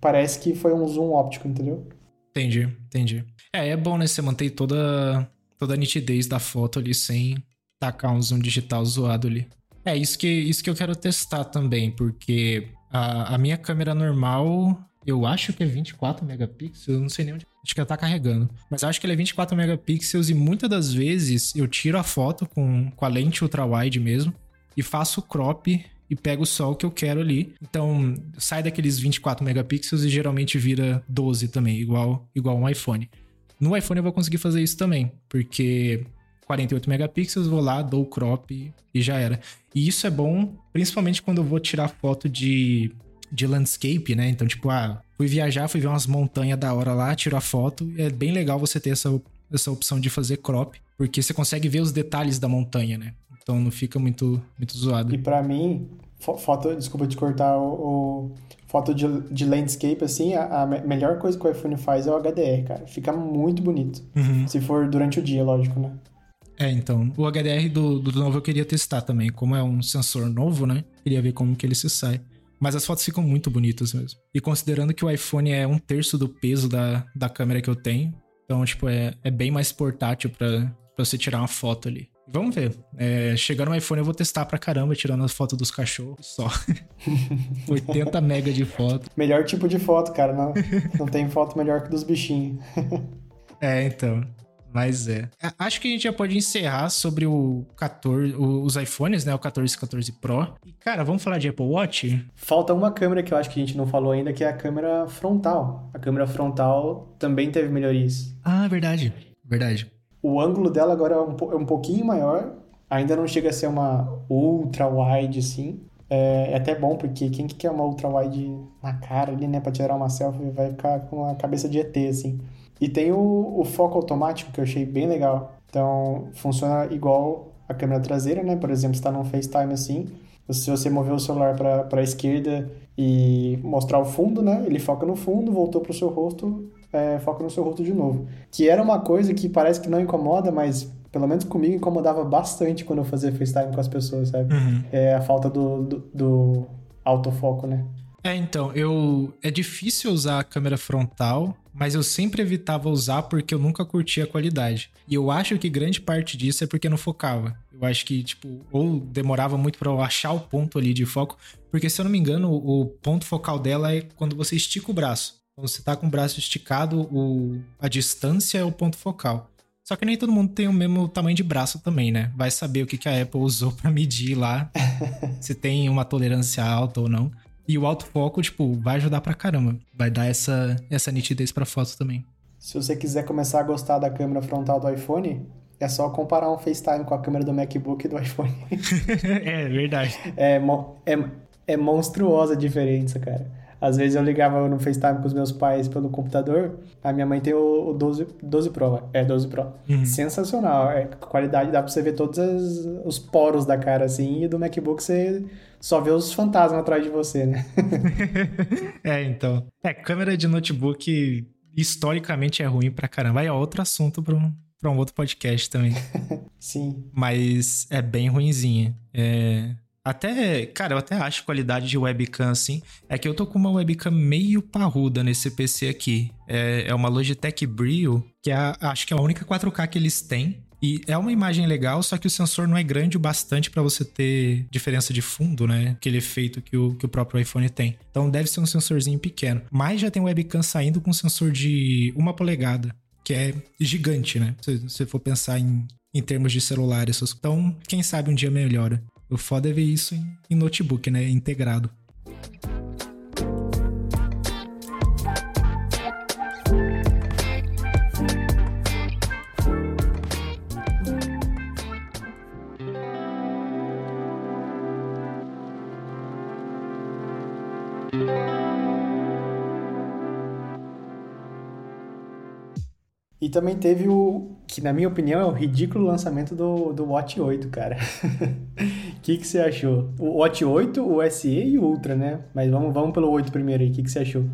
parece que foi um zoom óptico, entendeu? Entendi, entendi. É, é bom, né? Você manter toda, toda a nitidez da foto ali sem tacar um zoom digital zoado ali. É isso que, isso que eu quero testar também, porque a, a minha câmera normal, eu acho que é 24 megapixels, eu não sei nem onde. Acho que ela tá carregando. Mas acho que ele é 24 megapixels e muitas das vezes eu tiro a foto com, com a lente ultra-wide mesmo e faço crop e pego só o que eu quero ali. Então, sai daqueles 24 megapixels e geralmente vira 12 também, igual, igual um iPhone. No iPhone eu vou conseguir fazer isso também, porque 48 megapixels, vou lá, dou o crop e já era. E isso é bom, principalmente quando eu vou tirar foto de, de landscape, né? Então, tipo, ah, fui viajar, fui ver umas montanhas da hora lá, tiro a foto. é bem legal você ter essa, essa opção de fazer crop, porque você consegue ver os detalhes da montanha, né? Então não fica muito, muito zoado. E para mim, foto, desculpa te cortar, o, o foto de, de, landscape, assim, a, a, melhor coisa que o iPhone faz é o HDR, cara. Fica muito bonito. Uhum. Se for durante o dia, lógico, né? É, então, o HDR do, do novo eu queria testar também. Como é um sensor novo, né? Queria ver como que ele se sai. Mas as fotos ficam muito bonitas mesmo. E considerando que o iPhone é um terço do peso da, da câmera que eu tenho, então, tipo, é, é bem mais portátil para você tirar uma foto ali. Vamos ver. É, chegando no iPhone eu vou testar pra caramba, tirando as fotos dos cachorros só. 80 mega de foto. Melhor tipo de foto, cara. Não, não tem foto melhor que dos bichinhos. é, então. Mas é. Acho que a gente já pode encerrar sobre o 14, os iPhones, né? O 14 e 14 Pro. E, cara, vamos falar de Apple Watch? Falta uma câmera que eu acho que a gente não falou ainda, que é a câmera frontal. A câmera frontal também teve melhorias. Ah, verdade. Verdade. O ângulo dela agora é um, é um pouquinho maior. Ainda não chega a ser uma ultra wide, assim. É, é até bom, porque quem que quer uma ultra wide na cara ali, né? Pra tirar uma selfie, vai ficar com a cabeça de ET, assim. E tem o, o foco automático que eu achei bem legal. Então, funciona igual a câmera traseira, né? Por exemplo, está num FaceTime assim, se você mover o celular para a esquerda e mostrar o fundo, né? Ele foca no fundo, voltou para o seu rosto, é, foca no seu rosto de novo. Que era uma coisa que parece que não incomoda, mas pelo menos comigo incomodava bastante quando eu fazia FaceTime com as pessoas, sabe? Uhum. É a falta do, do, do autofoco, né? É, então, eu. É difícil usar a câmera frontal mas eu sempre evitava usar porque eu nunca curtia a qualidade. E eu acho que grande parte disso é porque não focava. Eu acho que, tipo, ou demorava muito para eu achar o ponto ali de foco, porque se eu não me engano, o ponto focal dela é quando você estica o braço. Quando você tá com o braço esticado, o... a distância é o ponto focal. Só que nem todo mundo tem o mesmo tamanho de braço também, né? Vai saber o que, que a Apple usou para medir lá, se tem uma tolerância alta ou não. E o autofoco, tipo, vai ajudar pra caramba. Vai dar essa, essa nitidez pra foto também. Se você quiser começar a gostar da câmera frontal do iPhone, é só comparar um FaceTime com a câmera do MacBook e do iPhone. é, verdade. É, é, é monstruosa a diferença, cara. Às vezes eu ligava no FaceTime com os meus pais pelo computador. A minha mãe tem o, o 12, 12 Pro. É, 12 Pro. Uhum. Sensacional. É, qualidade dá pra você ver todos as, os poros da cara, assim. E do MacBook você só vê os fantasmas atrás de você, né? é, então. É, câmera de notebook historicamente é ruim pra caramba. Aí é outro assunto pra um, pra um outro podcast também. Sim. Mas é bem ruinzinha. É... Até, cara, eu até acho qualidade de webcam assim. É que eu tô com uma webcam meio parruda nesse PC aqui. É, é uma Logitech Brio, que é a, acho que é a única 4K que eles têm. E é uma imagem legal, só que o sensor não é grande o bastante para você ter diferença de fundo, né? Aquele efeito que o, que o próprio iPhone tem. Então deve ser um sensorzinho pequeno. Mas já tem webcam saindo com sensor de uma polegada, que é gigante, né? Se você for pensar em, em termos de celular. Então, quem sabe um dia melhora. O foda é ver isso em, em notebook, né? Integrado. E também teve o, que na minha opinião é o ridículo lançamento do, do Watch 8, cara. O que, que você achou? O Watch 8, o SE e o Ultra, né? Mas vamos, vamos pelo 8 primeiro aí, o que, que você achou?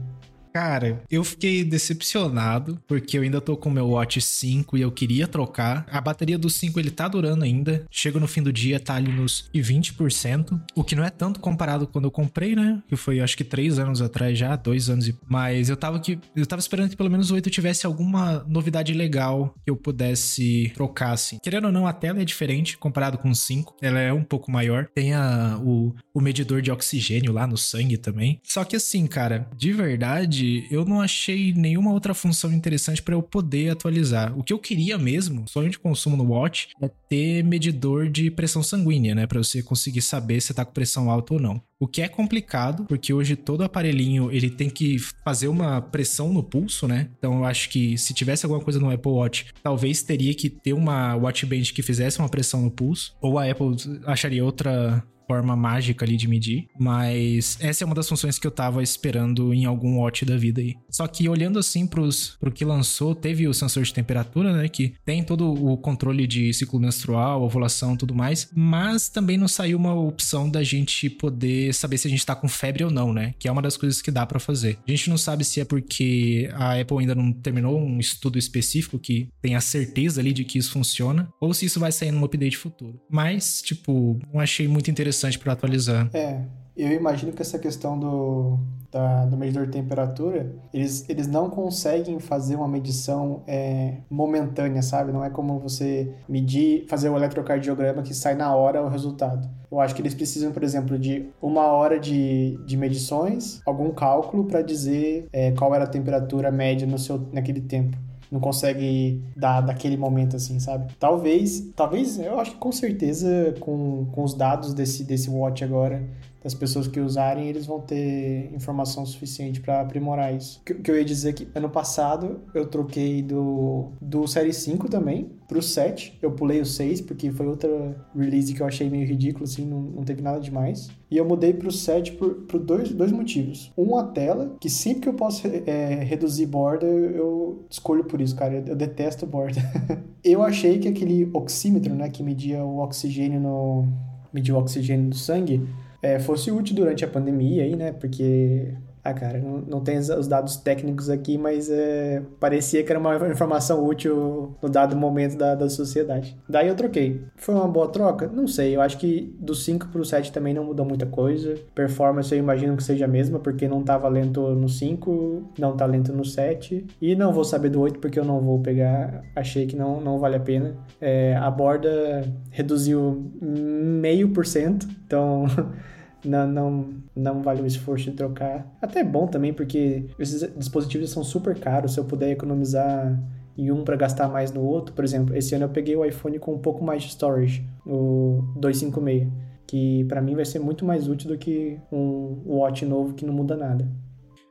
Cara, eu fiquei decepcionado porque eu ainda tô com o meu Watch 5 e eu queria trocar. A bateria do 5 ele tá durando ainda. Chega no fim do dia, tá ali nos 20%, o que não é tanto comparado quando eu comprei, né? Que foi acho que 3 anos atrás já, 2 anos e. Mas eu tava que eu tava esperando que pelo menos o 8 tivesse alguma novidade legal que eu pudesse trocar assim. Querendo ou não, a tela é diferente comparado com o 5. Ela é um pouco maior. Tem a, o, o medidor de oxigênio lá no sangue também. Só que assim, cara, de verdade eu não achei nenhuma outra função interessante para eu poder atualizar. O que eu queria mesmo, sonho de consumo no Watch, é ter medidor de pressão sanguínea, né? Para você conseguir saber se tá com pressão alta ou não. O que é complicado, porque hoje todo aparelhinho ele tem que fazer uma pressão no pulso, né? Então eu acho que se tivesse alguma coisa no Apple Watch, talvez teria que ter uma Watch Band que fizesse uma pressão no pulso, ou a Apple acharia outra forma mágica ali de medir, mas essa é uma das funções que eu tava esperando em algum watch da vida aí. Só que olhando assim pros, pro que lançou, teve o sensor de temperatura, né, que tem todo o controle de ciclo menstrual, ovulação, tudo mais, mas também não saiu uma opção da gente poder saber se a gente tá com febre ou não, né, que é uma das coisas que dá para fazer. A gente não sabe se é porque a Apple ainda não terminou um estudo específico que tenha certeza ali de que isso funciona, ou se isso vai sair num update futuro. Mas, tipo, não achei muito interessante para atualizar. É, eu imagino que essa questão do, da, do medidor de temperatura, eles, eles não conseguem fazer uma medição é, momentânea, sabe? Não é como você medir, fazer o eletrocardiograma que sai na hora o resultado. Eu acho que eles precisam, por exemplo, de uma hora de, de medições, algum cálculo para dizer é, qual era a temperatura média no seu, naquele tempo não consegue dar daquele momento assim, sabe? Talvez, talvez, eu acho que com certeza com, com os dados desse, desse watch agora, das pessoas que usarem, eles vão ter informação suficiente para aprimorar isso. O que, que eu ia dizer é que ano passado eu troquei do, do Série 5 também pro 7. Eu pulei o 6 porque foi outra release que eu achei meio ridículo, assim, não, não teve nada demais. E eu mudei pro 7 por, por dois, dois motivos. Um, a tela, que sempre que eu posso é, reduzir borda, eu, escolho por isso, cara. Eu, eu detesto borda. eu achei que aquele oxímetro, né, que media o oxigênio no. media o oxigênio do sangue é, fosse útil durante a pandemia aí, né? Porque ah, cara, não, não tem os dados técnicos aqui, mas é, parecia que era uma informação útil no dado momento da, da sociedade. Daí eu troquei. Foi uma boa troca? Não sei, eu acho que do 5 pro 7 também não mudou muita coisa. Performance eu imagino que seja a mesma, porque não tava lento no 5, não tá lento no 7. E não vou saber do 8 porque eu não vou pegar, achei que não, não vale a pena. É, a borda reduziu meio por cento, então... não, não, não vale o esforço de trocar. Até é bom também, porque esses dispositivos são super caros. Se eu puder economizar em um para gastar mais no outro, por exemplo, esse ano eu peguei o iPhone com um pouco mais de storage, o 256, que para mim vai ser muito mais útil do que um watch novo que não muda nada.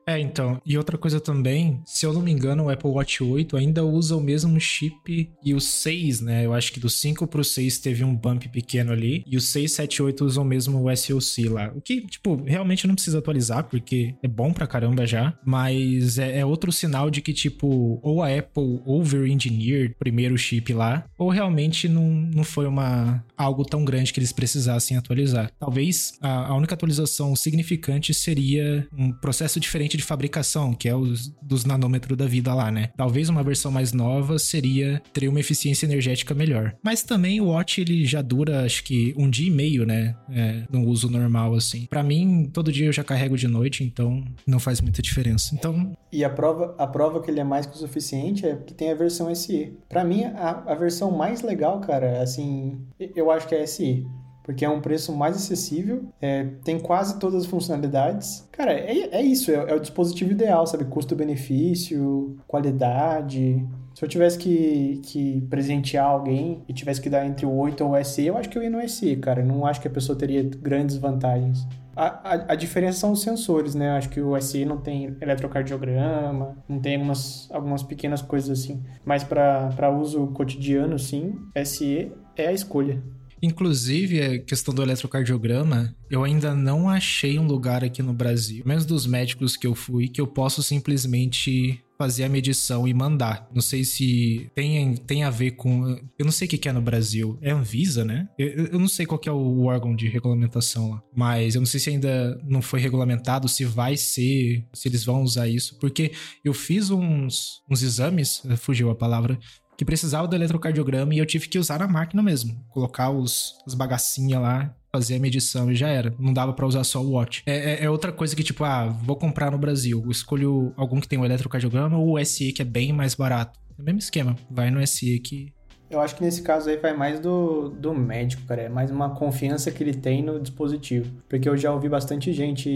É, então. E outra coisa também, se eu não me engano, o Apple Watch 8 ainda usa o mesmo chip e o 6, né? Eu acho que do 5 pro 6 teve um bump pequeno ali. E o 6, 7 8 usam mesmo SoC lá. O que, tipo, realmente não precisa atualizar, porque é bom pra caramba já. Mas é, é outro sinal de que, tipo, ou a Apple over-engineered primeiro chip lá, ou realmente não, não foi uma algo tão grande que eles precisassem atualizar. Talvez a, a única atualização significante seria um processo diferente de fabricação, que é os dos nanômetros da vida lá, né? Talvez uma versão mais nova seria ter uma eficiência energética melhor. Mas também o Watch ele já dura acho que um dia e meio, né? É, no uso normal assim. Para mim, todo dia eu já carrego de noite, então não faz muita diferença. Então, e a prova, a prova que ele é mais que o suficiente é que tem a versão SE. Para mim, a, a versão mais legal, cara, assim, eu acho que é a SE porque é um preço mais acessível, é, tem quase todas as funcionalidades. Cara, é, é isso, é, é o dispositivo ideal, sabe? Custo-benefício, qualidade. Se eu tivesse que, que presentear alguém e tivesse que dar entre o 8 ou o SE, eu acho que eu ia no SE, cara. Eu não acho que a pessoa teria grandes vantagens. A, a, a, diferença são os sensores, né? Acho que o SE não tem eletrocardiograma, não tem algumas, algumas pequenas coisas assim. Mas para uso cotidiano, sim, SE é a escolha. Inclusive, a questão do eletrocardiograma, eu ainda não achei um lugar aqui no Brasil, menos dos médicos que eu fui, que eu posso simplesmente fazer a medição e mandar. Não sei se tem, tem a ver com. Eu não sei o que é no Brasil. É Anvisa, né? Eu, eu não sei qual é o órgão de regulamentação lá. Mas eu não sei se ainda não foi regulamentado, se vai ser, se eles vão usar isso. Porque eu fiz uns, uns exames, fugiu a palavra, que precisava do eletrocardiograma e eu tive que usar na máquina mesmo. Colocar os, as bagacinhas lá, fazer a medição e já era. Não dava para usar só o watch. É, é, é, outra coisa que, tipo, ah, vou comprar no Brasil. Eu escolho algum que tem o eletrocardiograma ou o SE, que é bem mais barato. É o mesmo esquema. Vai no SE que. Eu acho que nesse caso aí vai mais do, do médico, cara. É mais uma confiança que ele tem no dispositivo. Porque eu já ouvi bastante gente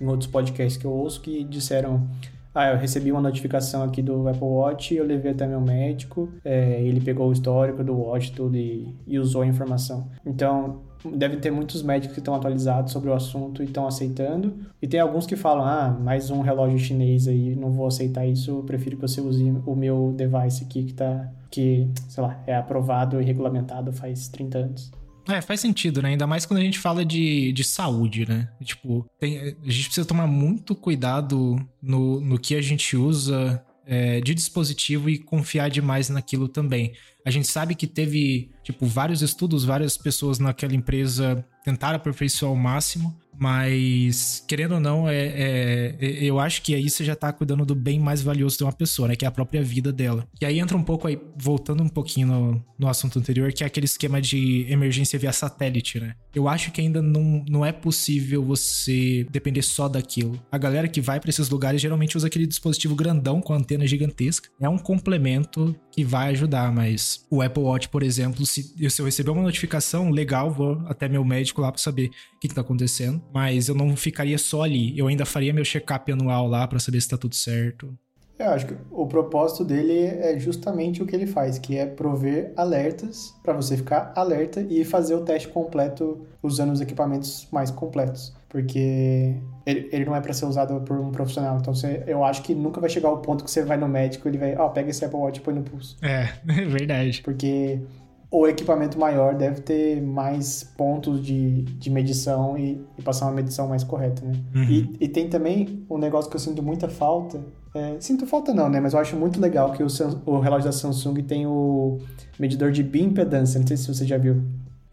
em outros podcasts que eu ouço que disseram ah, eu recebi uma notificação aqui do Apple Watch, eu levei até meu médico, é, ele pegou o histórico do Watch tudo e, e usou a informação. Então, deve ter muitos médicos que estão atualizados sobre o assunto e estão aceitando. E tem alguns que falam, ah, mais um relógio chinês aí, não vou aceitar isso, prefiro que você use o meu device aqui que tá, que, sei lá, é aprovado e regulamentado faz 30 anos. É, faz sentido, né? Ainda mais quando a gente fala de, de saúde, né? Tipo, tem, a gente precisa tomar muito cuidado no, no que a gente usa é, de dispositivo e confiar demais naquilo também. A gente sabe que teve, tipo, vários estudos, várias pessoas naquela empresa tentaram aperfeiçoar ao máximo, mas, querendo ou não, é, é, é, eu acho que aí você já tá cuidando do bem mais valioso de uma pessoa, né? Que é a própria vida dela. E aí entra um pouco aí, voltando um pouquinho no, no assunto anterior, que é aquele esquema de emergência via satélite, né? Eu acho que ainda não, não é possível você depender só daquilo. A galera que vai para esses lugares geralmente usa aquele dispositivo grandão com antena gigantesca. É um complemento que vai ajudar, mas o Apple Watch, por exemplo, se, se eu receber uma notificação, legal, vou até meu médico lá para saber o que, que tá acontecendo, mas eu não ficaria só ali, eu ainda faria meu check-up anual lá para saber se tá tudo certo. Eu acho que o propósito dele é justamente o que ele faz, que é prover alertas para você ficar alerta e fazer o teste completo usando os equipamentos mais completos porque ele, ele não é para ser usado por um profissional. Então você, eu acho que nunca vai chegar ao ponto que você vai no médico e ele vai, ó, oh, pega esse Apple Watch e põe no pulso. É, é verdade. Porque o equipamento maior deve ter mais pontos de, de medição e, e passar uma medição mais correta, né? Uhum. E, e tem também um negócio que eu sinto muita falta. É, sinto falta não, né? Mas eu acho muito legal que o, o relógio da Samsung tem o medidor de bioimpedância. Não sei se você já viu.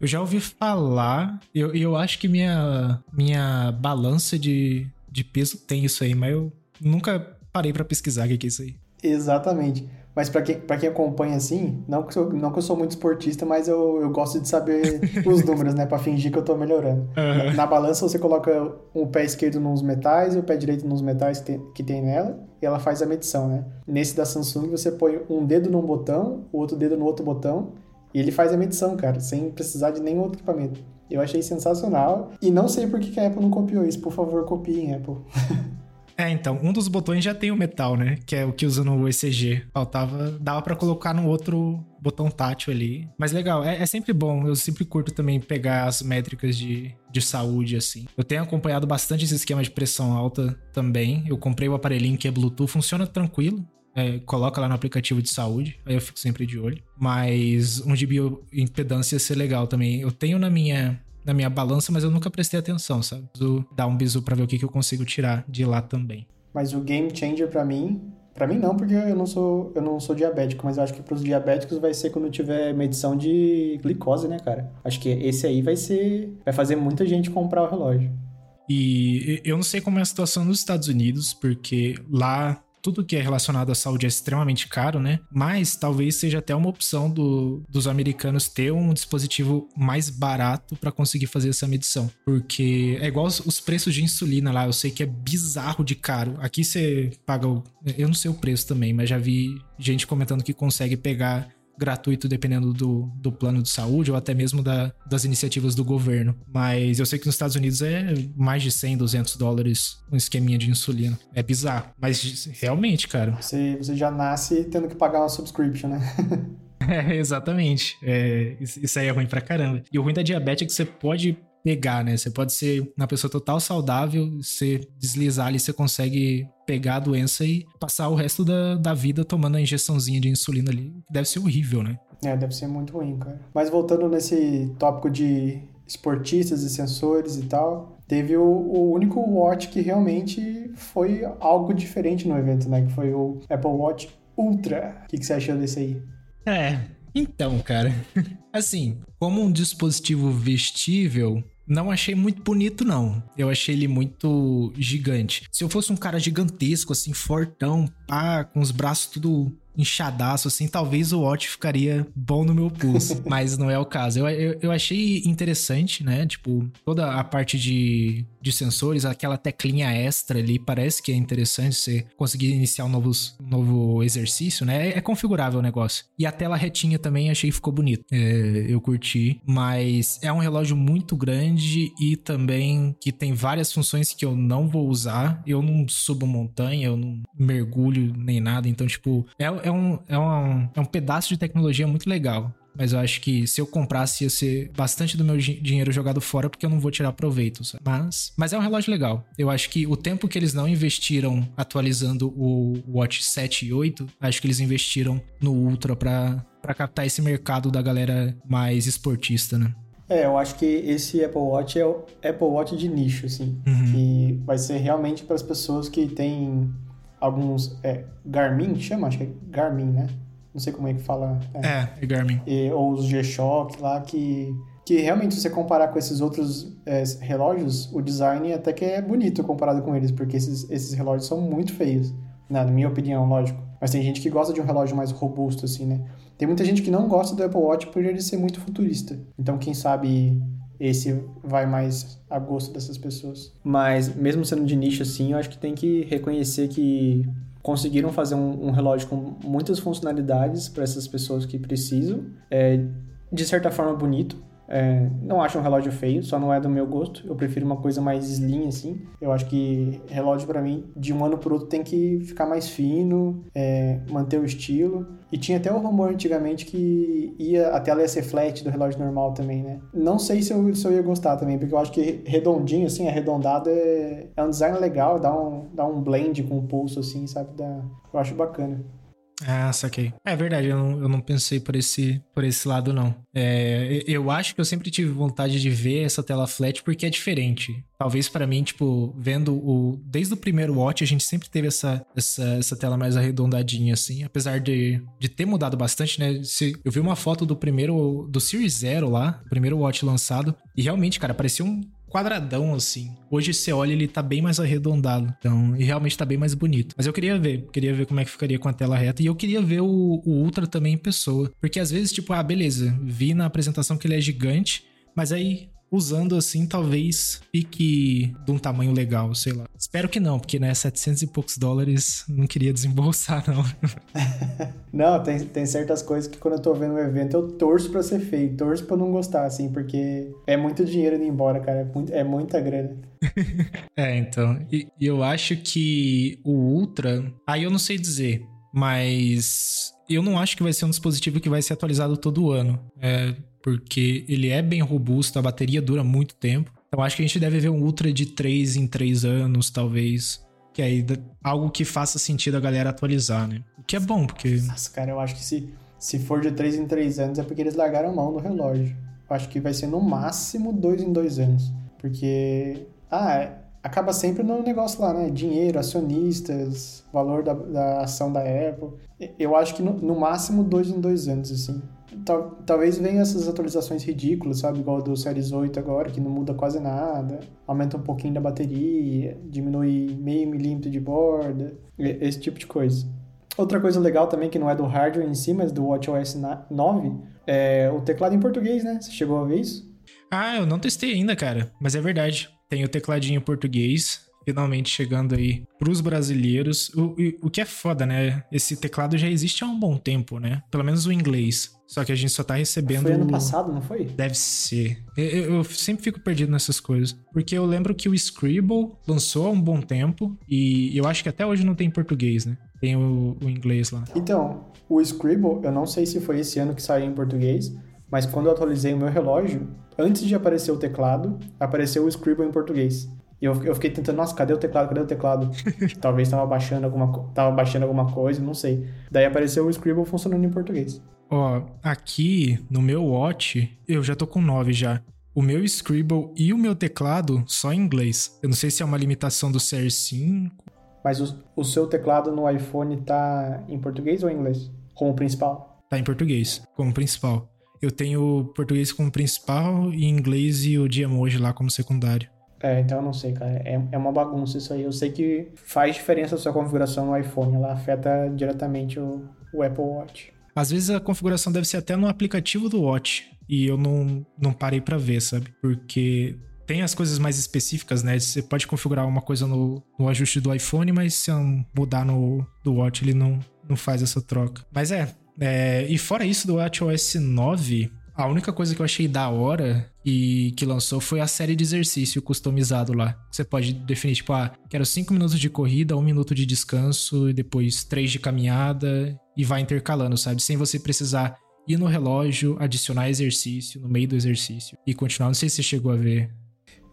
Eu já ouvi falar, eu, eu acho que minha, minha balança de, de peso tem isso aí, mas eu nunca parei para pesquisar o que é isso aí. Exatamente. Mas para quem, pra quem acompanha assim, não que, eu, não que eu sou muito esportista, mas eu, eu gosto de saber os números, né? Pra fingir que eu tô melhorando. Uhum. Na, na, balança você coloca o pé esquerdo nos metais e o pé direito nos metais que tem, que tem nela, e ela faz a medição, né? Nesse da Samsung você põe um dedo num botão, o outro dedo no outro botão, e ele faz a medição, cara, sem precisar de nenhum outro equipamento. Eu achei sensacional. E não sei por que a Apple não copiou isso. Por favor, copiem, Apple. É, então, um dos botões já tem o metal, né? Que é o que usa no ECG. Faltava, dava para colocar no outro botão tátil ali. Mas legal, é, é, sempre bom. Eu sempre curto também pegar as métricas de, de saúde, assim. Eu tenho acompanhado bastante esse esquema de pressão alta também. Eu comprei o aparelhinho que é Bluetooth, funciona tranquilo. É, coloca lá no aplicativo de saúde, aí eu fico sempre de olho. Mas um de bioimpedância ia ser legal também. Eu tenho na minha, na minha balança, mas eu nunca prestei atenção, sabe? Preciso dar um bisu pra ver o que, que eu consigo tirar de lá também. Mas o game changer para mim, para mim não, porque eu não sou eu não sou diabético, mas eu acho que para os diabéticos vai ser quando tiver medição de glicose, né, cara? Acho que esse aí vai ser vai fazer muita gente comprar o relógio. E eu não sei como é a situação nos Estados Unidos, porque lá tudo que é relacionado à saúde é extremamente caro, né? Mas talvez seja até uma opção do, dos americanos ter um dispositivo mais barato para conseguir fazer essa medição. Porque é igual os, os, preços de insulina lá, eu sei que é bizarro de caro. Aqui você paga o. Eu não sei o preço também, mas já vi gente comentando que consegue pegar gratuito dependendo do, do plano de saúde ou até mesmo da, das iniciativas do governo. Mas eu sei que nos Estados Unidos é mais de 100, 200 dólares um esqueminha de insulina. É bizarro. Mas realmente, cara. Você, você já nasce tendo que pagar uma subscription, né? é, exatamente. É, isso aí é ruim pra caramba. E o ruim da diabetes é que você pode pegar, né? Você pode ser uma pessoa total saudável, você deslizar ali, você consegue pegar a doença e passar o resto da, da vida tomando a injeçãozinha de insulina ali. Deve ser horrível, né? É, deve ser muito ruim, cara. Mas voltando nesse tópico de esportistas e sensores e tal, teve o, o, único watch que realmente foi algo diferente no evento, né? Que foi o Apple Watch Ultra. O que, que você achou desse aí? É, então, cara, assim, como um dispositivo vestível, não achei muito bonito, não. Eu achei ele muito gigante. Se eu fosse um cara gigantesco, assim, fortão, pá, com os braços tudo inchadaço, assim, talvez o Watch ficaria bom no meu pulso. mas não é o caso. Eu, eu, eu, achei interessante, né? Tipo, toda a parte de, de sensores, aquela teclinha extra ali, parece que é interessante você conseguir iniciar um, novo um novo exercício, né? É, é, configurável o negócio. E a tela retinha também achei que ficou bonito. É, eu curti, mas é um relógio muito grande e também que tem várias funções que eu não vou usar. Eu não subo montanha, eu não mergulho nem nada, então, tipo, é, é, um, é, um, é um pedaço de tecnologia muito legal. Mas eu acho que se eu comprasse ia ser bastante do meu dinheiro jogado fora porque eu não vou tirar proveito. Sabe? Mas, mas é um relógio legal. Eu acho que o tempo que eles não investiram atualizando o Watch 7 e 8, acho que eles investiram no Ultra para captar esse mercado da galera mais esportista, né? É, eu acho que esse Apple Watch é o Apple Watch de nicho, assim. Uhum. Que vai ser realmente para as pessoas que têm alguns. É, Garmin, chama? Acho que é Garmin, né? Não sei como é que fala. É, é Garmin. E, ou os G-Shock lá, que, que realmente, se você comparar com esses outros é, relógios, o design até que é bonito comparado com eles, porque esses, esses relógios são muito feios. Na minha opinião, lógico. Mas tem gente que gosta de um relógio mais robusto, assim, né? Tem muita gente que não gosta do Apple Watch por ele ser muito futurista. Então, quem sabe esse vai mais a gosto dessas pessoas. Mas, mesmo sendo de nicho assim, eu acho que tem que reconhecer que conseguiram fazer um, um relógio com muitas funcionalidades para essas pessoas que precisam. É, de certa forma, bonito. É, não acho um relógio feio, só não é do meu gosto. Eu prefiro uma coisa mais slim, assim. Eu acho que relógio, para mim, de um ano pro outro tem que ficar mais fino, é, manter o estilo. E tinha até o rumor antigamente que ia, a tela ia ser flat do relógio normal também, né? Não sei se eu, se eu ia gostar também, porque eu acho que redondinho, assim, arredondado é, é um design legal, dá um, dá um blend com o pulso, assim, sabe? Dá, eu acho bacana. Ah, saquei. É verdade, eu não, eu não pensei por esse, por esse lado, não. É, eu acho que eu sempre tive vontade de ver essa tela flat porque é diferente. Talvez para mim, tipo, vendo o. Desde o primeiro Watch, a gente sempre teve essa, essa, essa tela mais arredondadinha, assim. Apesar de, de ter mudado bastante, né? Se, eu vi uma foto do primeiro. Do Series Zero lá, primeiro Watch lançado. E realmente, cara, parecia um quadradão, assim. Hoje você olha, ele tá bem mais arredondado. Então, e realmente tá bem mais bonito. Mas eu queria ver, queria ver como é que ficaria com a tela reta. E eu queria ver o, o Ultra também em pessoa. Porque às vezes, tipo, ah, beleza, vi na apresentação que ele é gigante, mas aí usando assim, talvez fique de um tamanho legal, sei lá. Espero que não, porque, né, 700 e poucos dólares não queria desembolsar, não. não, tem, tem certas coisas que quando eu tô vendo um evento eu torço pra ser feio, torço pra não gostar, assim, porque é muito dinheiro indo embora, cara, é, muito, é muita grana. é, então, e, e eu acho que o Ultra, aí eu não sei dizer, mas eu não acho que vai ser um dispositivo que vai ser atualizado todo ano. É, porque ele é bem robusto, a bateria dura muito tempo. Então acho que a gente deve ver um Ultra de 3 em 3 anos, talvez. Que aí algo que faça sentido a galera atualizar, né? O que é bom, porque. Nossa, cara, eu acho que se, se for de 3 em 3 anos é porque eles largaram a mão do relógio. Eu acho que vai ser no máximo 2 em 2 anos. Porque. Ah, acaba sempre no negócio lá, né? Dinheiro, acionistas, valor da, da ação da Apple. Eu acho que no, no máximo 2 em 2 anos, assim tal, talvez venham essas atualizações ridículas, sabe? Igual do Series 8 agora, que não muda quase nada. Aumenta um pouquinho da bateria, diminui meio milímetro de borda, esse tipo de coisa. Outra coisa legal também, que não é do hardware em si, mas do WatchOS 9, é o teclado em português, né? Você chegou a ver isso? Ah, eu não testei ainda, cara. Mas é verdade. Tem o tecladinho em português finalmente chegando aí pros brasileiros. O, o, que é foda, né? Esse teclado já existe há um bom tempo, né? Pelo menos o inglês. Só que a gente só tá recebendo. Foi ano passado, não foi? Deve ser. Eu, eu, sempre fico perdido nessas coisas. Porque eu lembro que o Scribble lançou há um bom tempo. E eu acho que até hoje não tem em português, né? Tem o, o inglês lá. Então, o Scribble, eu não sei se foi esse ano que saiu em português. Mas quando eu atualizei o meu relógio, antes de aparecer o teclado, apareceu o Scribble em português. E eu, eu fiquei tentando, nossa, cadê o teclado? Cadê o teclado? Talvez tava baixando alguma, tava baixando alguma coisa, não sei. Daí apareceu o Scribble funcionando em português. Ó, aqui no meu Watch, eu já tô com 9 já. O meu Scribble e o meu teclado só em inglês. Eu não sei se é uma limitação do CR5. Mas o, o seu teclado no iPhone tá em português ou em inglês? Como principal? Tá em português, como principal. Eu tenho português como principal e inglês e o de emoji lá como secundário. É, então eu não sei, cara. É, é uma bagunça isso aí. Eu sei que faz diferença a sua configuração no iPhone. Ela afeta diretamente o, o Apple Watch. Às vezes a configuração deve ser até no aplicativo do Watch. E eu não, não parei para ver, sabe? Porque tem as coisas mais específicas, né? Você pode configurar uma coisa no, no ajuste do iPhone, mas se mudar no do Watch, ele não, não faz essa troca. Mas é, é, e fora isso do WatchOS 9, a única coisa que eu achei da hora e que lançou foi a série de exercício customizado lá. Você pode definir, tipo, ah, quero 5 minutos de corrida, 1 um minuto de descanso e depois 3 de caminhada e vai intercalando, sabe? Sem você precisar ir no relógio, adicionar exercício no meio do exercício e continuar. Não sei se você chegou a ver.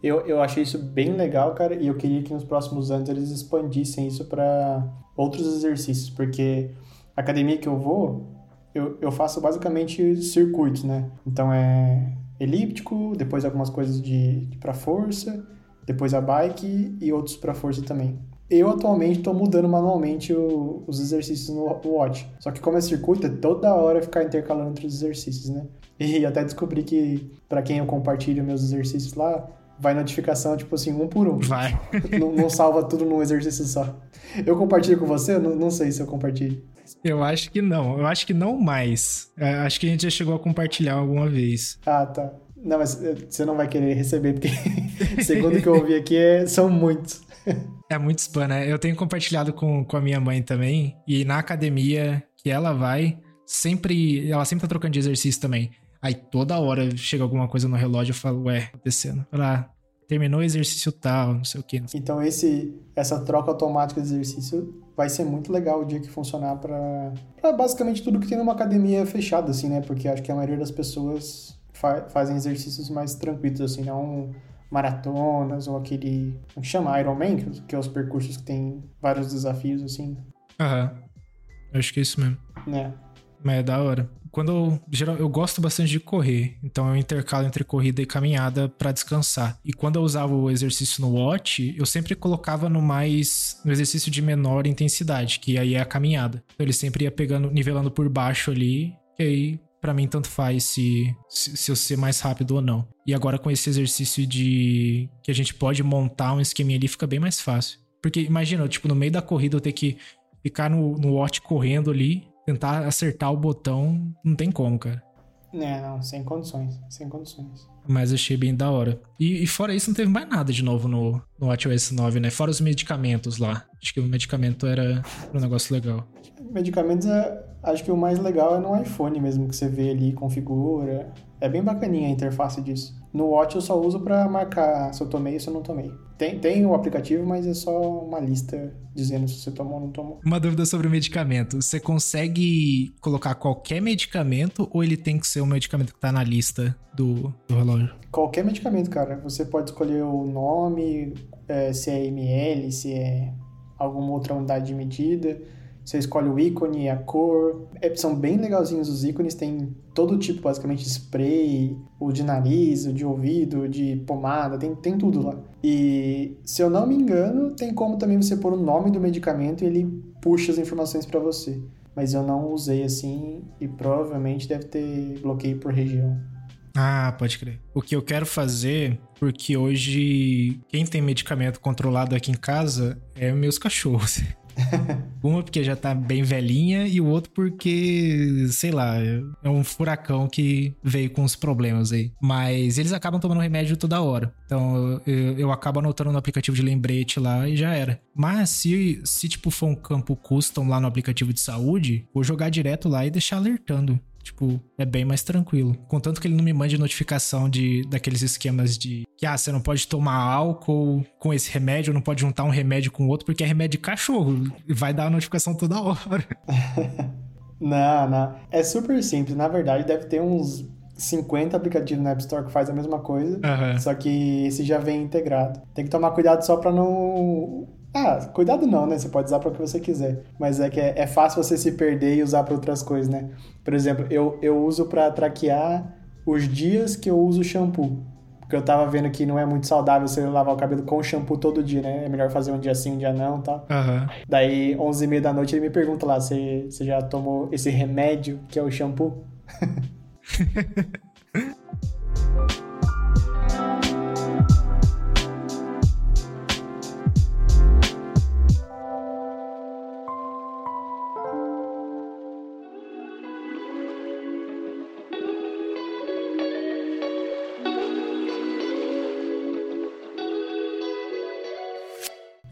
Eu, eu achei isso bem legal, cara, e eu queria que nos próximos anos eles expandissem isso para outros exercícios, porque a academia que eu vou, eu, eu faço basicamente circuitos, né? Então é elíptico, depois algumas coisas de, de para força, depois a bike e outros para força também. Eu atualmente estou mudando manualmente o, os exercícios no, Watch. Só que como é circuito, é toda hora ficar intercalando entre os exercícios, né? E até descobri que para quem eu compartilho meus exercícios lá, vai notificação, tipo assim, um por um. Vai. não, não, salva tudo num exercício só. Eu compartilho com você? Não, não sei se eu compartilho. Eu acho que não. Eu acho que não mais. É, acho que a gente já chegou a compartilhar alguma vez. Ah, tá. Não, mas eh, você não vai querer receber, porque segundo que eu ouvi aqui, é, são muitos. É muito spam, né? Eu tenho compartilhado com, com a minha mãe também. E na academia que ela vai, sempre. Ela sempre tá trocando de exercício também. Aí toda hora chega alguma coisa no relógio, eu falo, ué, acontecendo. Fala, ah, terminou o exercício tal, não sei o quê. Então esse, essa troca automática de exercício vai ser muito legal o dia que funcionar para basicamente tudo que tem numa academia fechada, assim, né? Porque acho que a maioria das pessoas fa fazem exercícios mais tranquilos, assim, não maratonas ou aquele, como chama, Ironman, que é os percursos que tem vários desafios, assim. Aham, acho que é isso mesmo. Né? Mas é da hora quando eu, geral, eu gosto bastante de correr, então eu intercalo entre corrida e caminhada para descansar. E quando eu usava o exercício no watch, eu sempre colocava no mais no exercício de menor intensidade, que aí é a caminhada. Então ele sempre ia pegando, nivelando por baixo ali, e aí para mim tanto faz se, se, se eu ser mais rápido ou não. E agora com esse exercício de que a gente pode montar um esqueminha ali fica bem mais fácil. Porque imagina, tipo, no meio da corrida eu ter que ficar no, no watch correndo ali, tentar acertar o botão, não tem como, cara. É, não, sem condições, sem condições. Mas achei bem da hora. E, e, fora isso, não teve mais nada de novo no, no WatchOS 9, né? Fora os medicamentos lá. Acho que o medicamento era um negócio legal. Medicamentos, é, acho que o mais legal é no iPhone mesmo, que você vê ali, configura. É bem bacaninha a interface disso. No Watch eu só uso para marcar se eu tomei ou se eu não tomei. Tem, tem o aplicativo, mas é só uma lista dizendo se você tomou ou não tomou. Uma dúvida sobre o medicamento. Você consegue colocar qualquer medicamento ou ele tem que ser o medicamento que tá na lista do, do relógio? Qualquer medicamento, cara. Você pode escolher o nome, é, se é ml, se é alguma outra unidade de medida você escolhe o ícone, a cor. É, são bem legalzinhos os ícones, tem todo tipo, basicamente, spray, o de nariz, o de ouvido, de pomada, tem, tem tudo lá. E, se eu não me engano, tem como também você pôr o nome do medicamento e ele puxa as informações para você. Mas eu não usei assim e provavelmente deve ter bloqueio por região. Ah, pode crer. O que eu quero fazer, porque hoje quem tem medicamento controlado aqui em casa é meus cachorros. Uma porque já tá bem velhinha e o outro porque, sei lá, é um furacão que veio com os problemas aí. Mas eles acabam tomando remédio toda hora. Então eu, eu acabo anotando no aplicativo de lembrete lá e já era. Mas se, se tipo for um campo custom lá no aplicativo de saúde, vou jogar direto lá e deixar alertando. Tipo, é bem mais tranquilo. Contanto que ele não me mande notificação de daqueles esquemas de que, ah, você não pode tomar álcool com esse remédio, não pode juntar um remédio com outro, porque é remédio de cachorro. Vai dar a notificação toda hora. não, não. É super simples. Na verdade, deve ter uns 50 aplicativos na App Store que faz a mesma coisa, uhum. só que esse já vem integrado. Tem que tomar cuidado só para não ah, cuidado não, né? Você pode usar para o que você quiser. Mas é que é, é, fácil você se perder e usar para outras coisas, né? Por exemplo, eu, eu uso para traquear os dias que eu uso shampoo. Porque eu tava vendo que não é muito saudável você lavar o cabelo com shampoo todo dia, né? É melhor fazer um dia sim, um dia não e tal. Uhum. Daí, 11h30 da noite, ele me pergunta lá, você, você já tomou esse remédio que é o shampoo?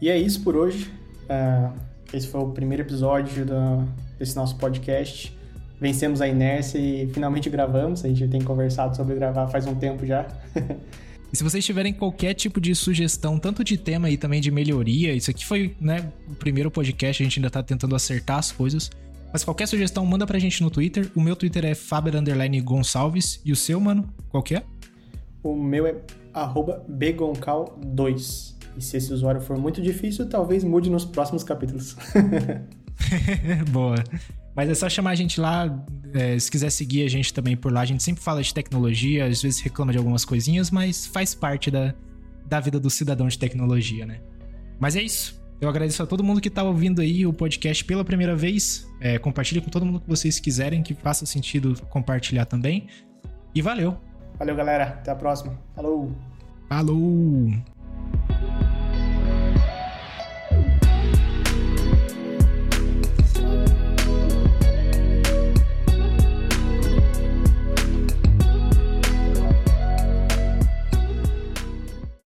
E é isso por hoje. Uh, esse foi o primeiro episódio do, desse nosso podcast. Vencemos a inércia e finalmente gravamos. A gente tem conversado sobre gravar faz um tempo já. E se vocês tiverem qualquer tipo de sugestão, tanto de tema e também de melhoria, isso aqui foi né, o primeiro podcast, a gente ainda tá tentando acertar as coisas. Mas qualquer sugestão, manda pra gente no Twitter. O meu Twitter é Faber Gonçalves. E o seu, mano? Qual que é? O meu é begoncal2. E se esse usuário for muito difícil, talvez mude nos próximos capítulos. Boa. Mas é só chamar a gente lá, É, se quiser seguir a gente também por lá, a gente sempre fala de tecnologia, às vezes reclama de algumas coisinhas, mas faz parte da, da vida do cidadão de tecnologia, né? Mas é isso. Eu agradeço a todo mundo que tá ouvindo aí o podcast pela primeira vez. É, compartilhe com todo mundo que vocês quiserem, que faça sentido compartilhar também. E valeu! Valeu, galera. Até a próxima. Falou! Falou!